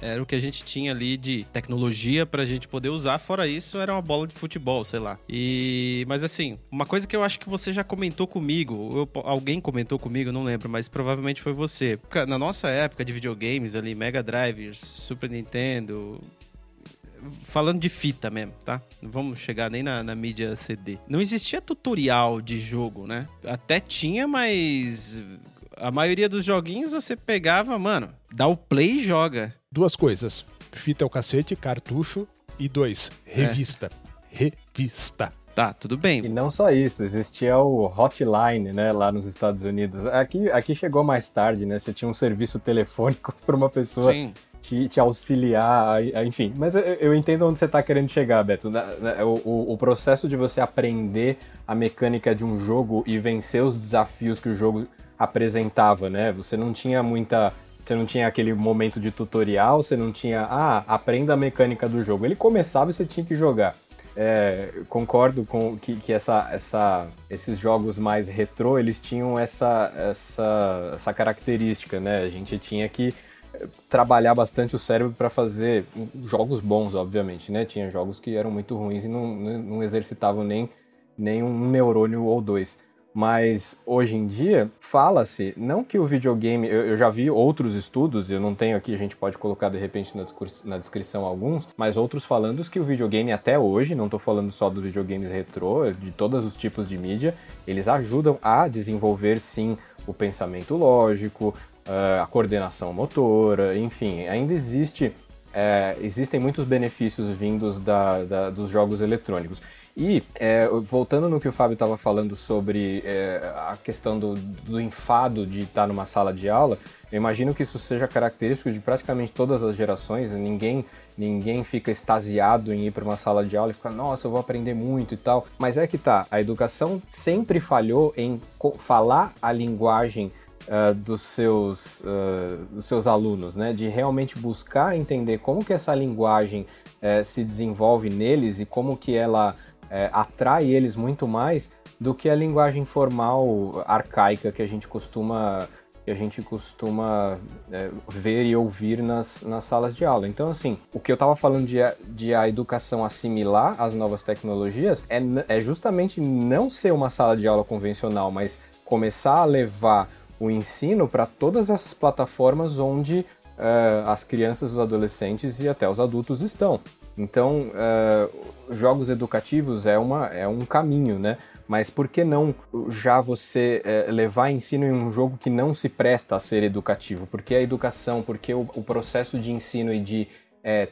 Era o que a gente tinha ali de tecnologia pra gente poder usar. Fora isso, era uma bola de futebol, sei lá. E, mas assim, uma coisa que eu acho que você já comentou comigo, eu, alguém comentou comigo, não lembro, mas provavelmente foi você. Na nossa época de videogames ali, Mega Drive, Super Nintendo, falando de fita mesmo, tá? Não vamos chegar nem na, na, mídia CD. Não existia tutorial de jogo, né? Até tinha, mas a maioria dos joguinhos você pegava, mano, dá o play e joga. Duas coisas. Fita é o cacete, cartucho. E dois, revista. É. Revista. Tá, tudo bem. E não só isso, existia o hotline, né, lá nos Estados Unidos. Aqui, aqui chegou mais tarde, né? Você tinha um serviço telefônico para uma pessoa Sim. Te, te, auxiliar, enfim. Mas eu, entendo onde você está querendo chegar, Beto. O, o, o, processo de você aprender a mecânica de um jogo e vencer os desafios que o jogo apresentava, né? Você não tinha muita. Você não tinha aquele momento de tutorial, você não tinha. Ah, aprenda a mecânica do jogo. Ele começava e você tinha que jogar. É, concordo com que, que essa, essa, esses jogos mais retrô, eles tinham essa, essa, essa característica, né? A gente tinha que trabalhar bastante o cérebro para fazer jogos bons, obviamente, né? Tinha jogos que eram muito ruins e não, não exercitavam nem, nem um neurônio ou dois. Mas hoje em dia, fala-se, não que o videogame. Eu, eu, já vi outros estudos, eu não tenho aqui, a gente pode colocar de repente na, na descrição alguns, mas outros falando que o videogame até hoje, não estou falando só dos videogames retrô, de todos os tipos de mídia, eles ajudam a desenvolver sim o pensamento lógico, a coordenação motora, enfim, ainda existe. É, existem muitos benefícios vindos da, da, dos jogos eletrônicos. E, é, voltando no que o Fábio estava falando sobre é, a questão do, do enfado de estar numa sala de aula, eu imagino que isso seja característico de praticamente todas as gerações. Ninguém, ninguém fica extasiado em ir para uma sala de aula e ficar, nossa, eu vou aprender muito e tal. Mas é que tá, a educação sempre falhou em falar a linguagem Uh, dos, seus, uh, dos seus alunos, né? De realmente buscar entender como que essa linguagem uh, se desenvolve neles e como que ela atrai eles muito mais do que a linguagem formal arcaica que a gente costuma que a gente costuma é, ver e ouvir nas, nas salas de aula. Então, assim, o que eu estava falando de, de a educação assimilar as novas tecnologias é, é justamente não ser uma sala de aula convencional, mas começar a levar o ensino para todas essas plataformas onde uh, as crianças, os adolescentes e até os adultos estão. Então, uh, jogos educativos é, uma, é um caminho, né? Mas por que não já você é, levar ensino em um jogo que não se presta a ser educativo? Porque a educação, porque o, o processo de ensino e de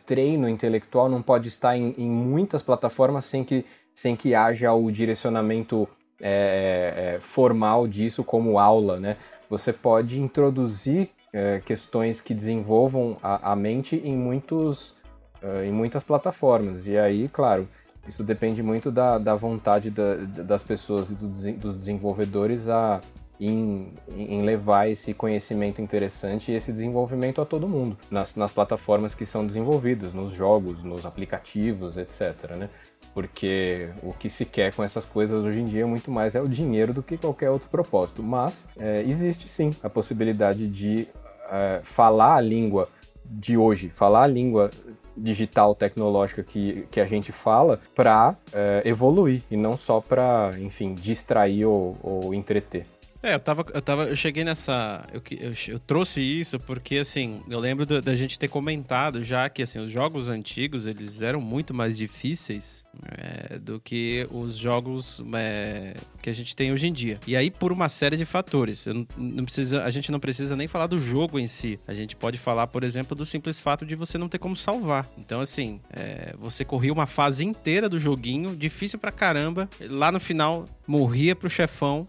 treino intelectual não pode estar em, em, muitas plataformas sem que, sem que haja o direcionamento é, é formal disso como aula, né? Você pode introduzir é, questões que desenvolvam a, a mente em, muitos, é, em muitas plataformas. E aí, claro, isso depende muito da, da vontade da, das pessoas e do, dos desenvolvedores a, em, em, levar esse conhecimento interessante e esse desenvolvimento a todo mundo, nas, nas plataformas que são desenvolvidas, nos jogos, nos aplicativos, etc. Né? Porque o que se quer com essas coisas hoje em dia muito mais é o dinheiro do que qualquer outro propósito. Mas é, existe sim a possibilidade de é, falar a língua de hoje, falar a língua digital tecnológica que, que a gente fala para é, evoluir e não só para, enfim, distrair ou, ou entreter. É, eu tava, eu tava, eu cheguei nessa, eu, eu, eu trouxe isso porque, assim, eu lembro da, gente ter comentado já que, assim, os jogos antigos, eles eram muito mais difíceis é, do que os jogos é, que a gente tem hoje em dia. E aí, por uma série de fatores, não, não, precisa, a gente não precisa nem falar do jogo em si. A gente pode falar, por exemplo, do simples fato de você não ter como salvar. Então, assim, é, você corria uma fase inteira do joguinho, difícil pra caramba, lá no final morria pro chefão,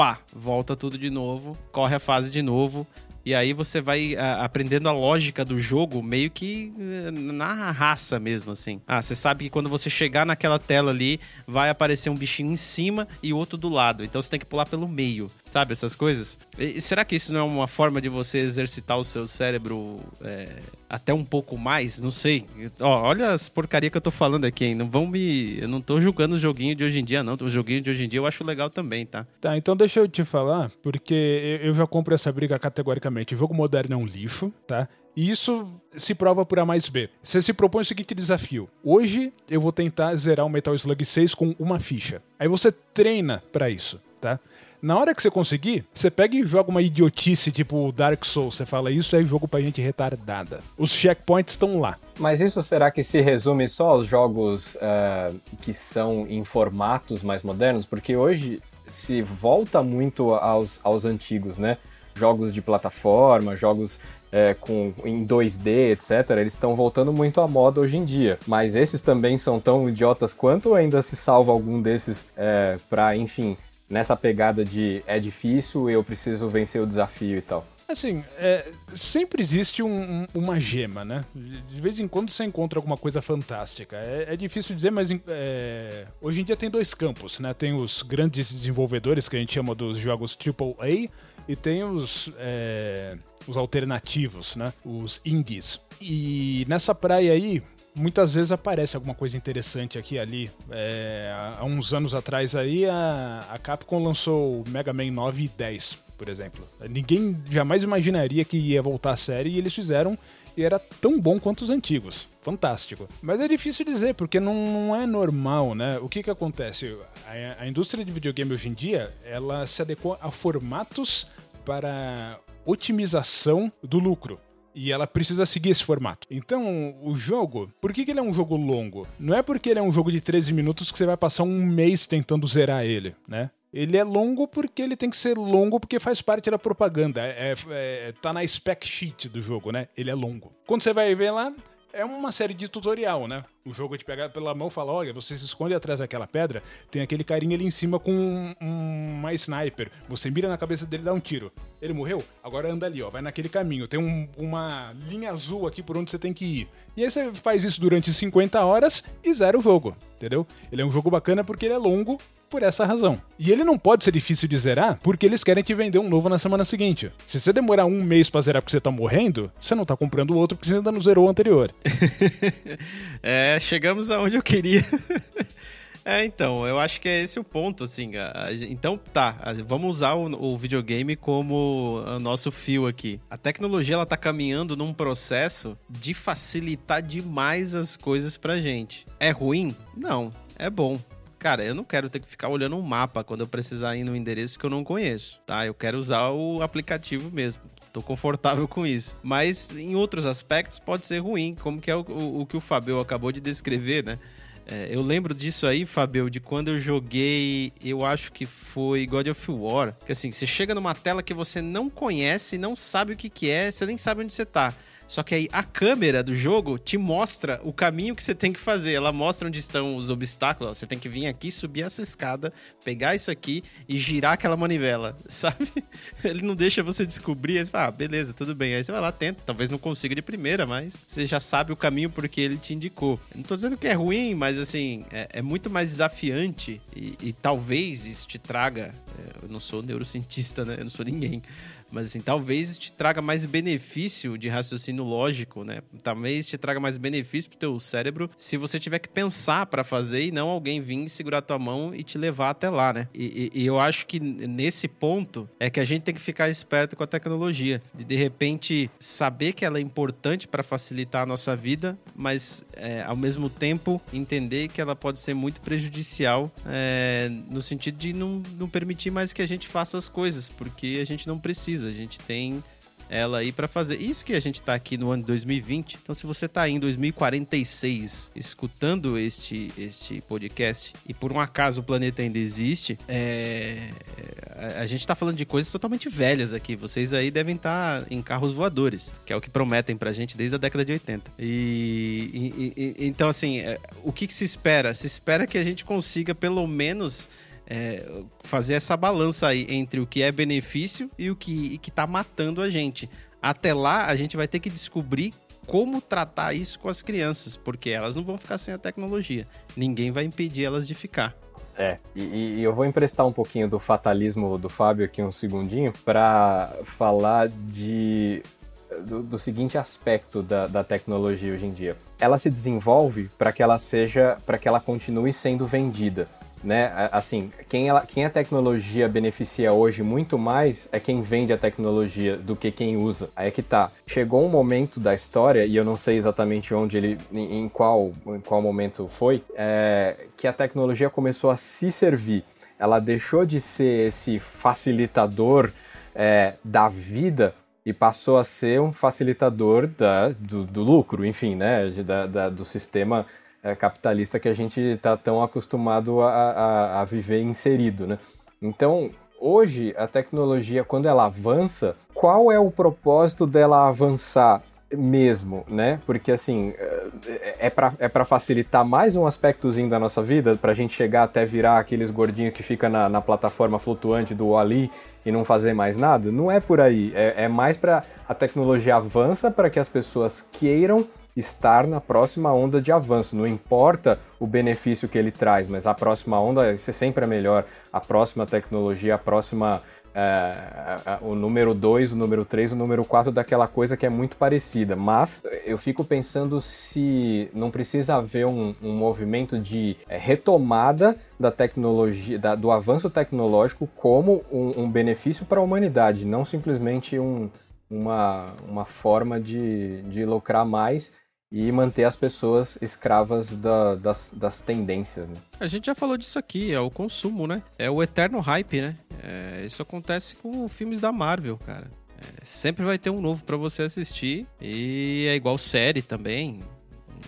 pá, volta tudo de novo, corre a fase de novo. E aí você vai a, aprendendo a lógica do jogo meio que eh, na raça mesmo, assim. Ah, você sabe que quando você chegar naquela tela ali, vai aparecer um bichinho em cima e outro do lado. Então você tem que pular pelo meio. Sabe, essas coisas? E, será que isso não é uma forma de você exercitar o seu cérebro é, até um pouco mais? Não sei. Ó, olha as porcaria que eu tô falando aqui, hein? Não vão me. Eu não tô julgando o joguinho de hoje em dia, não. O joguinho de hoje em dia eu acho legal também, tá? Tá, então deixa eu te falar, porque eu já compro essa briga categoricamente. O jogo moderno é um lixo, tá? E isso se prova por A mais B. Você se propõe o seguinte desafio: hoje eu vou tentar zerar o Metal Slug 6 com uma ficha. Aí você treina para isso, tá? Na hora que você conseguir, você pega e joga uma idiotice tipo Dark Souls. Você fala, isso é jogo pra gente retardada. Os checkpoints estão lá. Mas isso será que se resume só aos jogos uh, que são em formatos mais modernos? Porque hoje se volta muito aos, aos antigos, né? Jogos de plataforma, jogos é, com, em 2D, etc., eles estão voltando muito à moda hoje em dia. Mas esses também são tão idiotas quanto ainda se salva algum desses é, para, enfim, nessa pegada de é difícil, eu preciso vencer o desafio e tal? Assim, é, sempre existe um, um, uma gema, né? De vez em quando você encontra alguma coisa fantástica. É, é difícil dizer, mas é, hoje em dia tem dois campos, né? Tem os grandes desenvolvedores, que a gente chama dos jogos AAA, e tem os, é, os alternativos, né? Os indies. E nessa praia aí, muitas vezes aparece alguma coisa interessante aqui e ali. É, há uns anos atrás aí, a, a Capcom lançou Mega Man 9 e 10, por exemplo. Ninguém jamais imaginaria que ia voltar a série e eles fizeram e era tão bom quanto os antigos. Fantástico. Mas é difícil dizer, porque não, não é normal, né? O que que acontece? A, a indústria de videogame hoje em dia, ela se adequou a formatos para otimização do lucro. E ela precisa seguir esse formato. Então, o jogo, por que, que ele é um jogo longo? Não é porque ele é um jogo de 13 minutos que você vai passar um mês tentando zerar ele, né? Ele é longo porque ele tem que ser longo porque faz parte da propaganda. É, é, tá na spec sheet do jogo, né? Ele é longo. Quando você vai ver lá, é uma série de tutorial, né? O jogo te pega pela mão e fala: olha, você se esconde atrás daquela pedra, tem aquele carinha ali em cima com um, um, uma sniper. Você mira na cabeça dele e dá um tiro. Ele morreu? Agora anda ali, ó, vai naquele caminho. Tem um, uma linha azul aqui por onde você tem que ir. E aí você faz isso durante 50 horas e zera o jogo, entendeu? Ele é um jogo bacana porque ele é longo por essa razão. E ele não pode ser difícil de zerar porque eles querem te vender um novo na semana seguinte. Se você demorar um mês pra zerar porque você tá morrendo, você não tá comprando o outro porque você ainda não zerou o anterior. é, chegamos aonde eu queria. É, então, eu acho que é esse o ponto, assim. Então, tá, vamos usar o, o, videogame como o nosso fio aqui. A tecnologia, ela tá caminhando num processo de facilitar demais as coisas pra gente. É ruim? Não, é bom cara, eu não quero ter que ficar olhando um mapa quando eu precisar ir no endereço que eu não conheço, tá? Eu quero usar o aplicativo mesmo. Tô confortável com isso. Mas em outros aspectos pode ser ruim, como que é o, o, que o Fabio acabou de descrever, né? É, eu lembro disso aí, Fabio, de quando eu joguei, eu acho que foi God of War. Que assim, você chega numa tela que você não conhece, não sabe o que, que é, você nem sabe onde você tá. Só que aí a câmera do jogo te mostra o caminho que você tem que fazer. Ela mostra onde estão os obstáculos. Você tem que vir aqui, subir essa escada, pegar isso aqui e girar aquela manivela, sabe? Ele não deixa você descobrir. Aí você fala, ah, beleza, tudo bem. Aí você vai lá, tenta. Talvez não consiga de primeira, mas você já sabe o caminho porque ele te indicou. Não tô dizendo que é ruim, mas assim, é, é muito mais desafiante e, e, talvez isso te traga. Eu não sou neurocientista, né? Eu não sou ninguém. Mas assim, talvez te traga mais benefício de raciocínio lógico, né? Talvez te traga mais benefício pro teu cérebro se você tiver que pensar para fazer e não alguém vir segurar tua mão e te levar até lá, né? E, e, e, eu acho que nesse ponto é que a gente tem que ficar esperto com a tecnologia. De de repente saber que ela é importante para facilitar a nossa vida, mas é, ao mesmo tempo entender que ela pode ser muito prejudicial é, no sentido de não, não permitir mais que a gente faça as coisas, porque a gente não precisa. A gente tem ela aí para fazer. Isso que a gente está aqui no ano de 2020. Então, se você está em 2046 escutando este, este podcast e por um acaso o planeta ainda existe, é... a gente está falando de coisas totalmente velhas aqui. Vocês aí devem estar tá em carros voadores, que é o que prometem pra gente desde a década de 80. E, e, e então, assim, é, o que, que se espera? Se espera que a gente consiga pelo menos é, fazer essa balança aí entre o que é benefício e o que, que tá matando a gente. Até lá, a gente vai ter que descobrir como tratar isso com as crianças, porque elas não vão ficar sem a tecnologia. Ninguém vai impedir elas de ficar. É, e, e eu vou emprestar um pouquinho do fatalismo do Fábio aqui um segundinho para falar de do, do, seguinte aspecto da, da tecnologia hoje em dia. Ela se desenvolve para que ela seja, para que ela continue sendo vendida né? Assim, quem, ela, quem a tecnologia beneficia hoje muito mais é quem vende a tecnologia do que quem usa. Aí é que tá. Chegou um momento da história, e eu não sei exatamente onde ele, em, qual, em qual momento foi, é, que a tecnologia começou a se servir. Ela deixou de ser esse facilitador é, da vida e passou a ser um facilitador da, do, do lucro, enfim, né? Da, da, do sistema capitalista que a gente está tão acostumado a, a, a viver inserido, né? Então, hoje, a tecnologia, quando ela avança, qual é o propósito dela avançar mesmo, né? Porque, assim, é, é para é pra facilitar mais um aspectozinho da nossa vida, para a gente chegar até virar aqueles gordinhos que fica na, na plataforma flutuante do Wally e não fazer mais nada? Não é por aí. É, é mais para a tecnologia avança para que as pessoas queiram estar na próxima onda de avanço. Não importa o benefício que ele traz, mas a próxima onda sempre é melhor. A próxima tecnologia, a próxima. É, o número 2, o número 3, o número 4 daquela coisa que é muito parecida. Mas eu fico pensando se não precisa haver um, um movimento de é, retomada da tecnologia, da, do avanço tecnológico como um, um benefício para a humanidade, não simplesmente um, uma, uma forma de, de lucrar mais e manter as pessoas escravas da, das, das tendências. Né? A gente já falou disso aqui, é o consumo, né? É o eterno hype, né? É, isso acontece com filmes da Marvel, cara. É, sempre vai ter um novo para você assistir e é igual série também.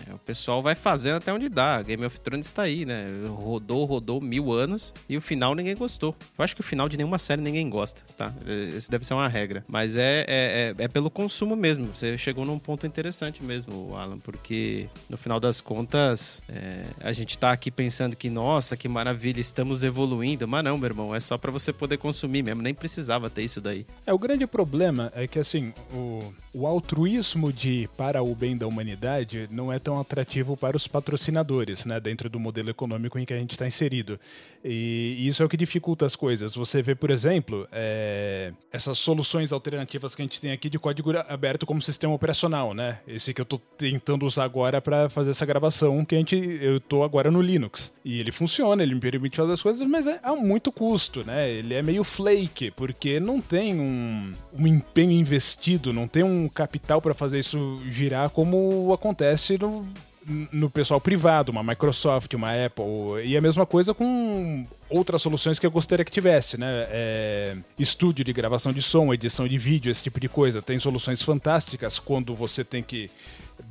É, o pessoal vai fazendo até onde dá. Game of Thrones está aí, né? Rodou, rodou mil anos e o final ninguém gostou. Eu acho que o final de nenhuma série ninguém gosta, tá? Isso deve ser uma regra. Mas é, é, é, é pelo consumo mesmo. Você chegou num ponto interessante mesmo, Alan, porque no final das contas é, a gente tá aqui pensando que, nossa, que maravilha, estamos evoluindo. Mas não, meu irmão, é só para você poder consumir mesmo. Nem precisava ter isso daí. É, o grande problema é que, assim, o, o altruísmo de para o bem da humanidade não é tão atrativo para os patrocinadores, né, dentro do modelo econômico em que a gente está inserido. E isso é o que dificulta as coisas. Você vê, por exemplo, é, essas soluções alternativas que a gente tem aqui de código aberto como sistema operacional, né? Esse que eu estou tentando usar agora para fazer essa gravação, que a gente, eu estou agora no Linux. E ele funciona, ele me permite fazer as coisas, mas é a muito custo, né? Ele é meio flake, porque não tem um, um empenho investido, não tem um capital para fazer isso girar como acontece no, no pessoal privado, uma Microsoft, uma Apple. E a mesma coisa com outras soluções que eu gostaria que tivesse, né? É, estúdio de gravação de som, edição de vídeo, esse tipo de coisa. Tem soluções fantásticas quando você tem que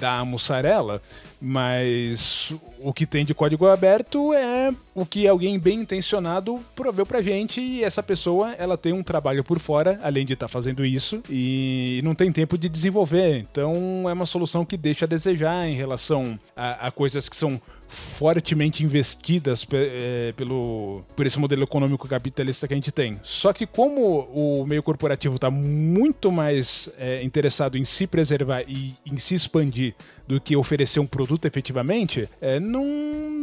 dar mussarela, mas o que tem de código aberto é o que alguém bem intencionado proveu pra gente e essa pessoa, ela tem um trabalho por fora, além de estar tá fazendo isso, e não tem tempo de desenvolver. Então é uma solução que deixa a desejar em relação a, a coisas que são fortemente investidas é, pelo, por esse modelo econômico capitalista que a gente tem. Só que como o meio corporativo está muito mais é, interessado em se preservar e em se expandir do que oferecer um produto efetivamente, é, não,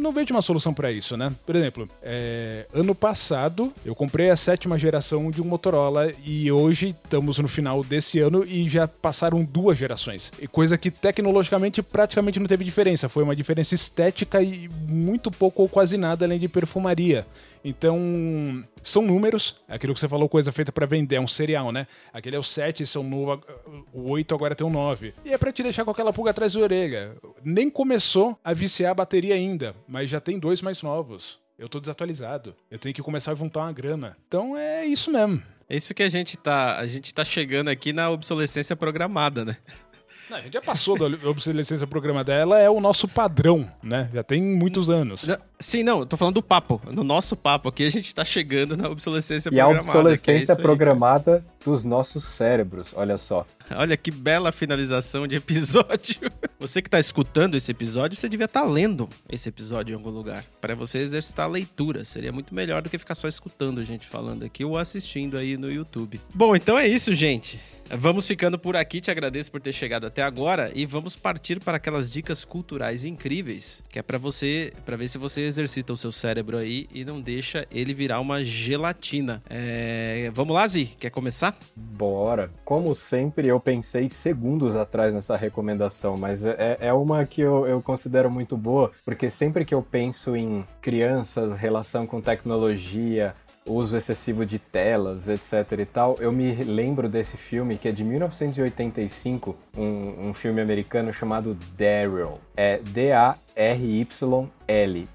não vejo uma solução para isso, né? Por exemplo, é, ano passado eu comprei a sétima geração de um Motorola e hoje estamos no final desse ano e já passaram duas gerações. E coisa que tecnologicamente praticamente não teve diferença, foi uma diferença estética e muito pouco ou quase nada além de perfumaria. Então, são números, aquilo que você falou, coisa feita para vender, é um cereal, né? Aquele é o 7, esse é o novo, o 8 agora tem o 9. E é para te deixar com aquela pulga atrás da orelha. Nem começou a viciar a bateria ainda, mas já tem dois mais novos. Eu tô desatualizado. Eu tenho que começar a juntar uma grana. Então é isso mesmo. É isso que a gente tá, a gente tá chegando aqui na obsolescência programada, né? Não, a gente já passou da obsolescência programada. Ela é o nosso padrão, né? Já tem muitos anos. Sim, não, eu tô falando do papo. No nosso papo aqui, a gente tá chegando na obsolescência e programada. E a obsolescência é programada dos nossos cérebros, olha só. Olha que bela finalização de episódio. Você que tá escutando esse episódio, você devia estar tá lendo esse episódio em algum lugar. para você exercitar a leitura. Seria muito melhor do que ficar só escutando a gente falando aqui ou assistindo aí no YouTube. Bom, então é isso, gente. Vamos ficando por aqui, te agradeço por ter chegado até agora e vamos partir para aquelas dicas culturais incríveis, que é para você, para ver se você exercita o seu cérebro aí e não deixa ele virar uma gelatina. É... Vamos lá, Zi, quer começar? Bora. Como sempre, eu pensei segundos atrás nessa recomendação, mas é, é uma que eu, eu considero muito boa, porque sempre que eu penso em crianças, relação com tecnologia, uso excessivo de telas, etc e tal, eu me lembro desse filme que é de 1985, um, um filme americano chamado Daryl. É D-A-R-Y-L.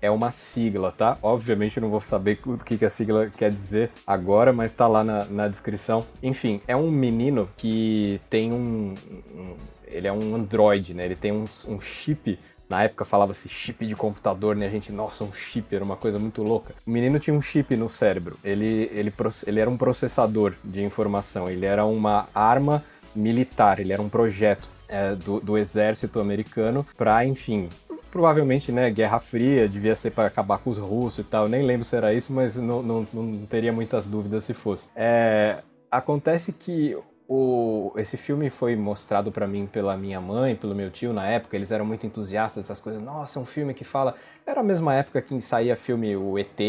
É uma sigla, tá? Obviamente eu não vou saber o que, que a sigla quer dizer agora, mas tá lá na, na descrição. Enfim, é um menino que tem um, um ele é um androide, né? Ele tem um, um chip na época falava-se chip de computador, né? A gente, nossa, um chip, era uma coisa muito louca. O menino tinha um chip no cérebro. Ele, ele, ele era um processador de informação. Ele era uma arma militar. Ele era um projeto é, do, do exército americano para, enfim, provavelmente, né, Guerra Fria, devia ser para acabar com os russos e tal. Nem lembro se era isso, mas não, não, não teria muitas dúvidas se fosse. É, acontece que o, esse filme foi mostrado para mim pela minha mãe, pelo meu tio na época, eles eram muito entusiastas dessas coisas. Nossa, um filme que fala. Era a mesma época que saía filme O ET,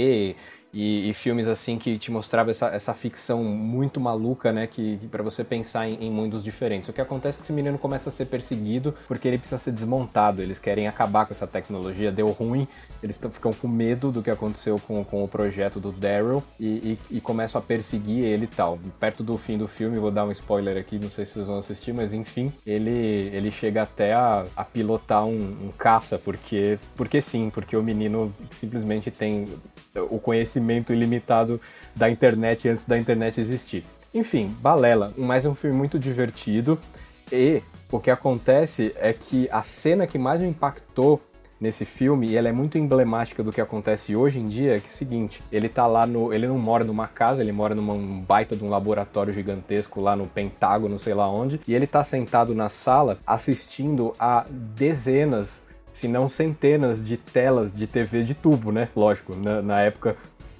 e, e, filmes assim que te mostrava essa, essa ficção muito maluca, né? Que, que para você pensar em, em, mundos diferentes. O que acontece é que esse menino começa a ser perseguido porque ele precisa ser desmontado. Eles querem acabar com essa tecnologia, deu ruim, eles ficam com medo do que aconteceu com, com o projeto do Daryl e, e, e, começam a perseguir ele e tal. Perto do fim do filme, vou dar um spoiler aqui, não sei se vocês vão assistir, mas enfim, ele, ele chega até a, a pilotar um, um caça, porque, porque sim, porque o menino simplesmente tem o conhecimento ilimitado da internet antes da internet existir. Enfim, Balela, mais um filme muito divertido e o que acontece é que a cena que mais me impactou nesse filme, e ela é muito emblemática do que acontece hoje em dia, é que é o seguinte, ele tá lá no, ele não mora numa casa, ele mora num baita de um laboratório gigantesco lá no Pentágono, sei lá onde, e ele tá sentado na sala assistindo a dezenas se não centenas de telas de TV de tubo, né? Lógico, na, na época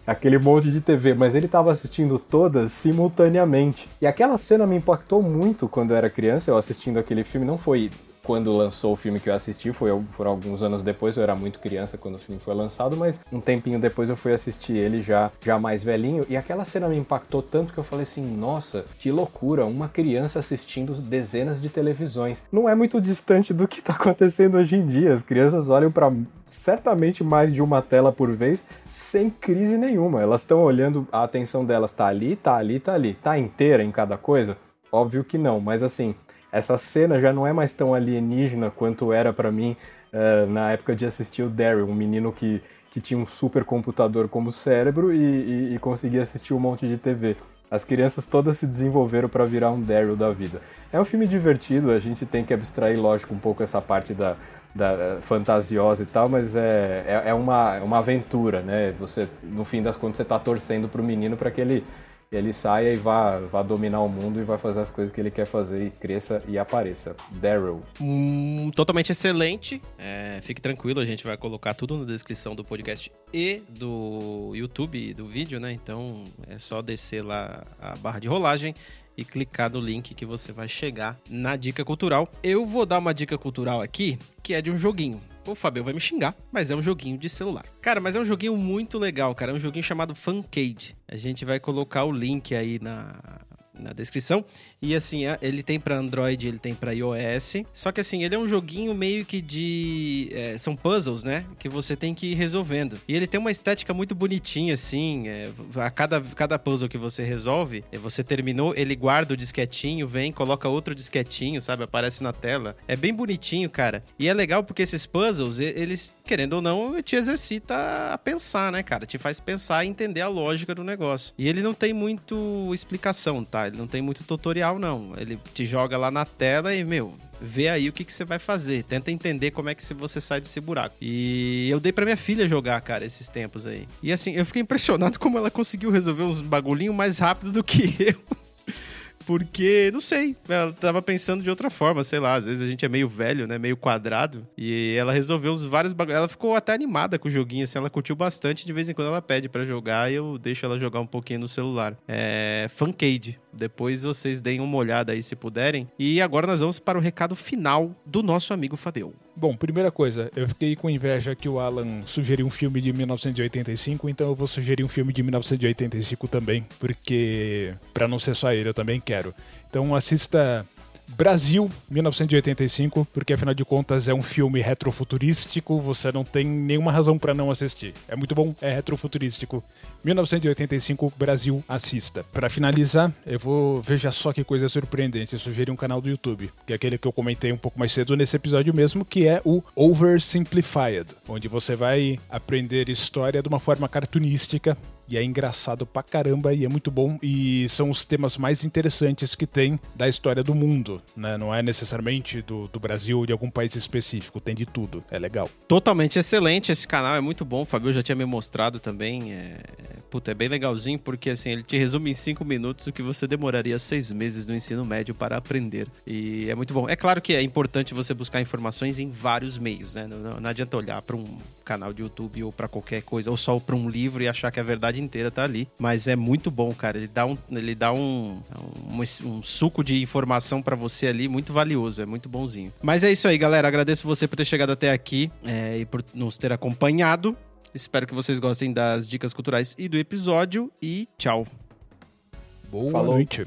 aquele monte de TV, mas ele estava assistindo todas simultaneamente. E aquela cena me impactou muito quando eu era criança, eu assistindo aquele filme, não foi quando lançou o filme que eu assisti, foi foram alguns anos depois, eu era muito criança quando o filme foi lançado, mas um tempinho depois eu fui assistir ele já, já mais velhinho, e aquela cena me impactou tanto que eu falei assim, nossa, que loucura, uma criança assistindo dezenas de televisões. Não é muito distante do que está acontecendo hoje em dia, as crianças olham para certamente mais de uma tela por vez, sem crise nenhuma, elas estão olhando, a atenção delas tá ali, tá ali, tá ali, tá inteira em cada coisa? Óbvio que não, mas assim, essa cena já não é mais tão alienígena quanto era para mim uh, na época de assistir o Daryl, um menino que, que tinha um supercomputador como cérebro e, e, e conseguia assistir um monte de TV. As crianças todas se desenvolveram para virar um Daryl da vida. É um filme divertido, a gente tem que abstrair, lógico, um pouco essa parte da, da fantasiosa e tal, mas é, é, é uma, é uma aventura, né? Você, no fim das contas, você está torcendo para o menino para que ele ele saia e vá, vá dominar o mundo e vai fazer as coisas que ele quer fazer e cresça e apareça. Daryl. Hum, totalmente excelente. É, fique tranquilo, a gente vai colocar tudo na descrição do podcast e do YouTube do vídeo, né? Então é só descer lá a barra de rolagem e clicar no link que você vai chegar na dica cultural. Eu vou dar uma dica cultural aqui, que é de um joguinho. O Fabio vai me xingar, mas é um joguinho de celular. Cara, mas é um joguinho muito legal, cara. É um joguinho chamado Funcade. A gente vai colocar o link aí na, na descrição. E assim, é, ele tem para Android, ele tem para iOS. Só que assim, ele é um joguinho meio que de. É, são puzzles, né? Que você tem que ir resolvendo. E ele tem uma estética muito bonitinha, assim. É, a cada, cada puzzle que você resolve, é, você terminou, ele guarda o disquetinho, vem, coloca outro disquetinho, sabe? Aparece na tela. É bem bonitinho, cara. E é legal porque esses puzzles, eles, querendo ou não, te exercita a pensar, né, cara? Te faz pensar e entender a lógica do negócio. E ele não tem muito explicação, tá? Ele não tem muito tutorial, não. Ele te joga lá na tela e, meu, vê aí o que, que você vai fazer. Tenta entender como é que você sai desse buraco. E eu dei pra minha filha jogar, cara, esses tempos aí. E assim, eu fiquei impressionado como ela conseguiu resolver uns bagulhinhos mais rápido do que eu. Porque, não sei, ela tava pensando de outra forma, sei lá, às vezes a gente é meio velho, né, meio quadrado, e ela resolveu os vários bagulhos. Ela ficou até animada com o joguinho, assim, ela curtiu bastante, de vez em quando ela pede para jogar e eu deixo ela jogar um pouquinho no celular. É Funkade. Depois vocês deem uma olhada aí se puderem. E agora nós vamos para o recado final do nosso amigo Fabio. Bom, primeira coisa, eu fiquei com inveja que o Alan sugeriu um filme de 1985, então eu vou sugerir um filme de 1985 também, porque para não ser só ele, eu também quero. Então assista Brasil, 1985, porque afinal de contas é um filme retrofuturístico, você não tem nenhuma razão para não assistir. É muito bom, é retrofuturístico. 1985, Brasil, assista. Para finalizar, eu vou. Veja só que coisa surpreendente. Eu sugeri um canal do YouTube, que é aquele que eu comentei um pouco mais cedo nesse episódio mesmo, que é o Oversimplified, onde você vai aprender história de uma forma cartunística e é engraçado pra caramba e é muito bom. E são os temas mais interessantes que tem da história do mundo, né? Não é necessariamente do, do Brasil ou de algum país específico, tem de tudo. É legal. Totalmente excelente. Esse canal é muito bom. O Fabio já tinha me mostrado também. É, é... Puta, é bem legalzinho porque assim, ele te resume em cinco minutos o que você demoraria seis meses no ensino médio para aprender. E é muito bom. É claro que é importante você buscar informações em vários meios, né? Não, não adianta olhar para um canal de YouTube ou para qualquer coisa, ou só para um livro e achar que a verdade inteira tá ali. Mas é muito bom, cara. Ele dá um, ele dá um, um, um suco de informação para você ali muito valioso. É muito bonzinho. Mas é isso aí, galera. Agradeço você por ter chegado até aqui é, e por nos ter acompanhado. Espero que vocês gostem das dicas culturais e do episódio. E tchau. Boa Falou. noite.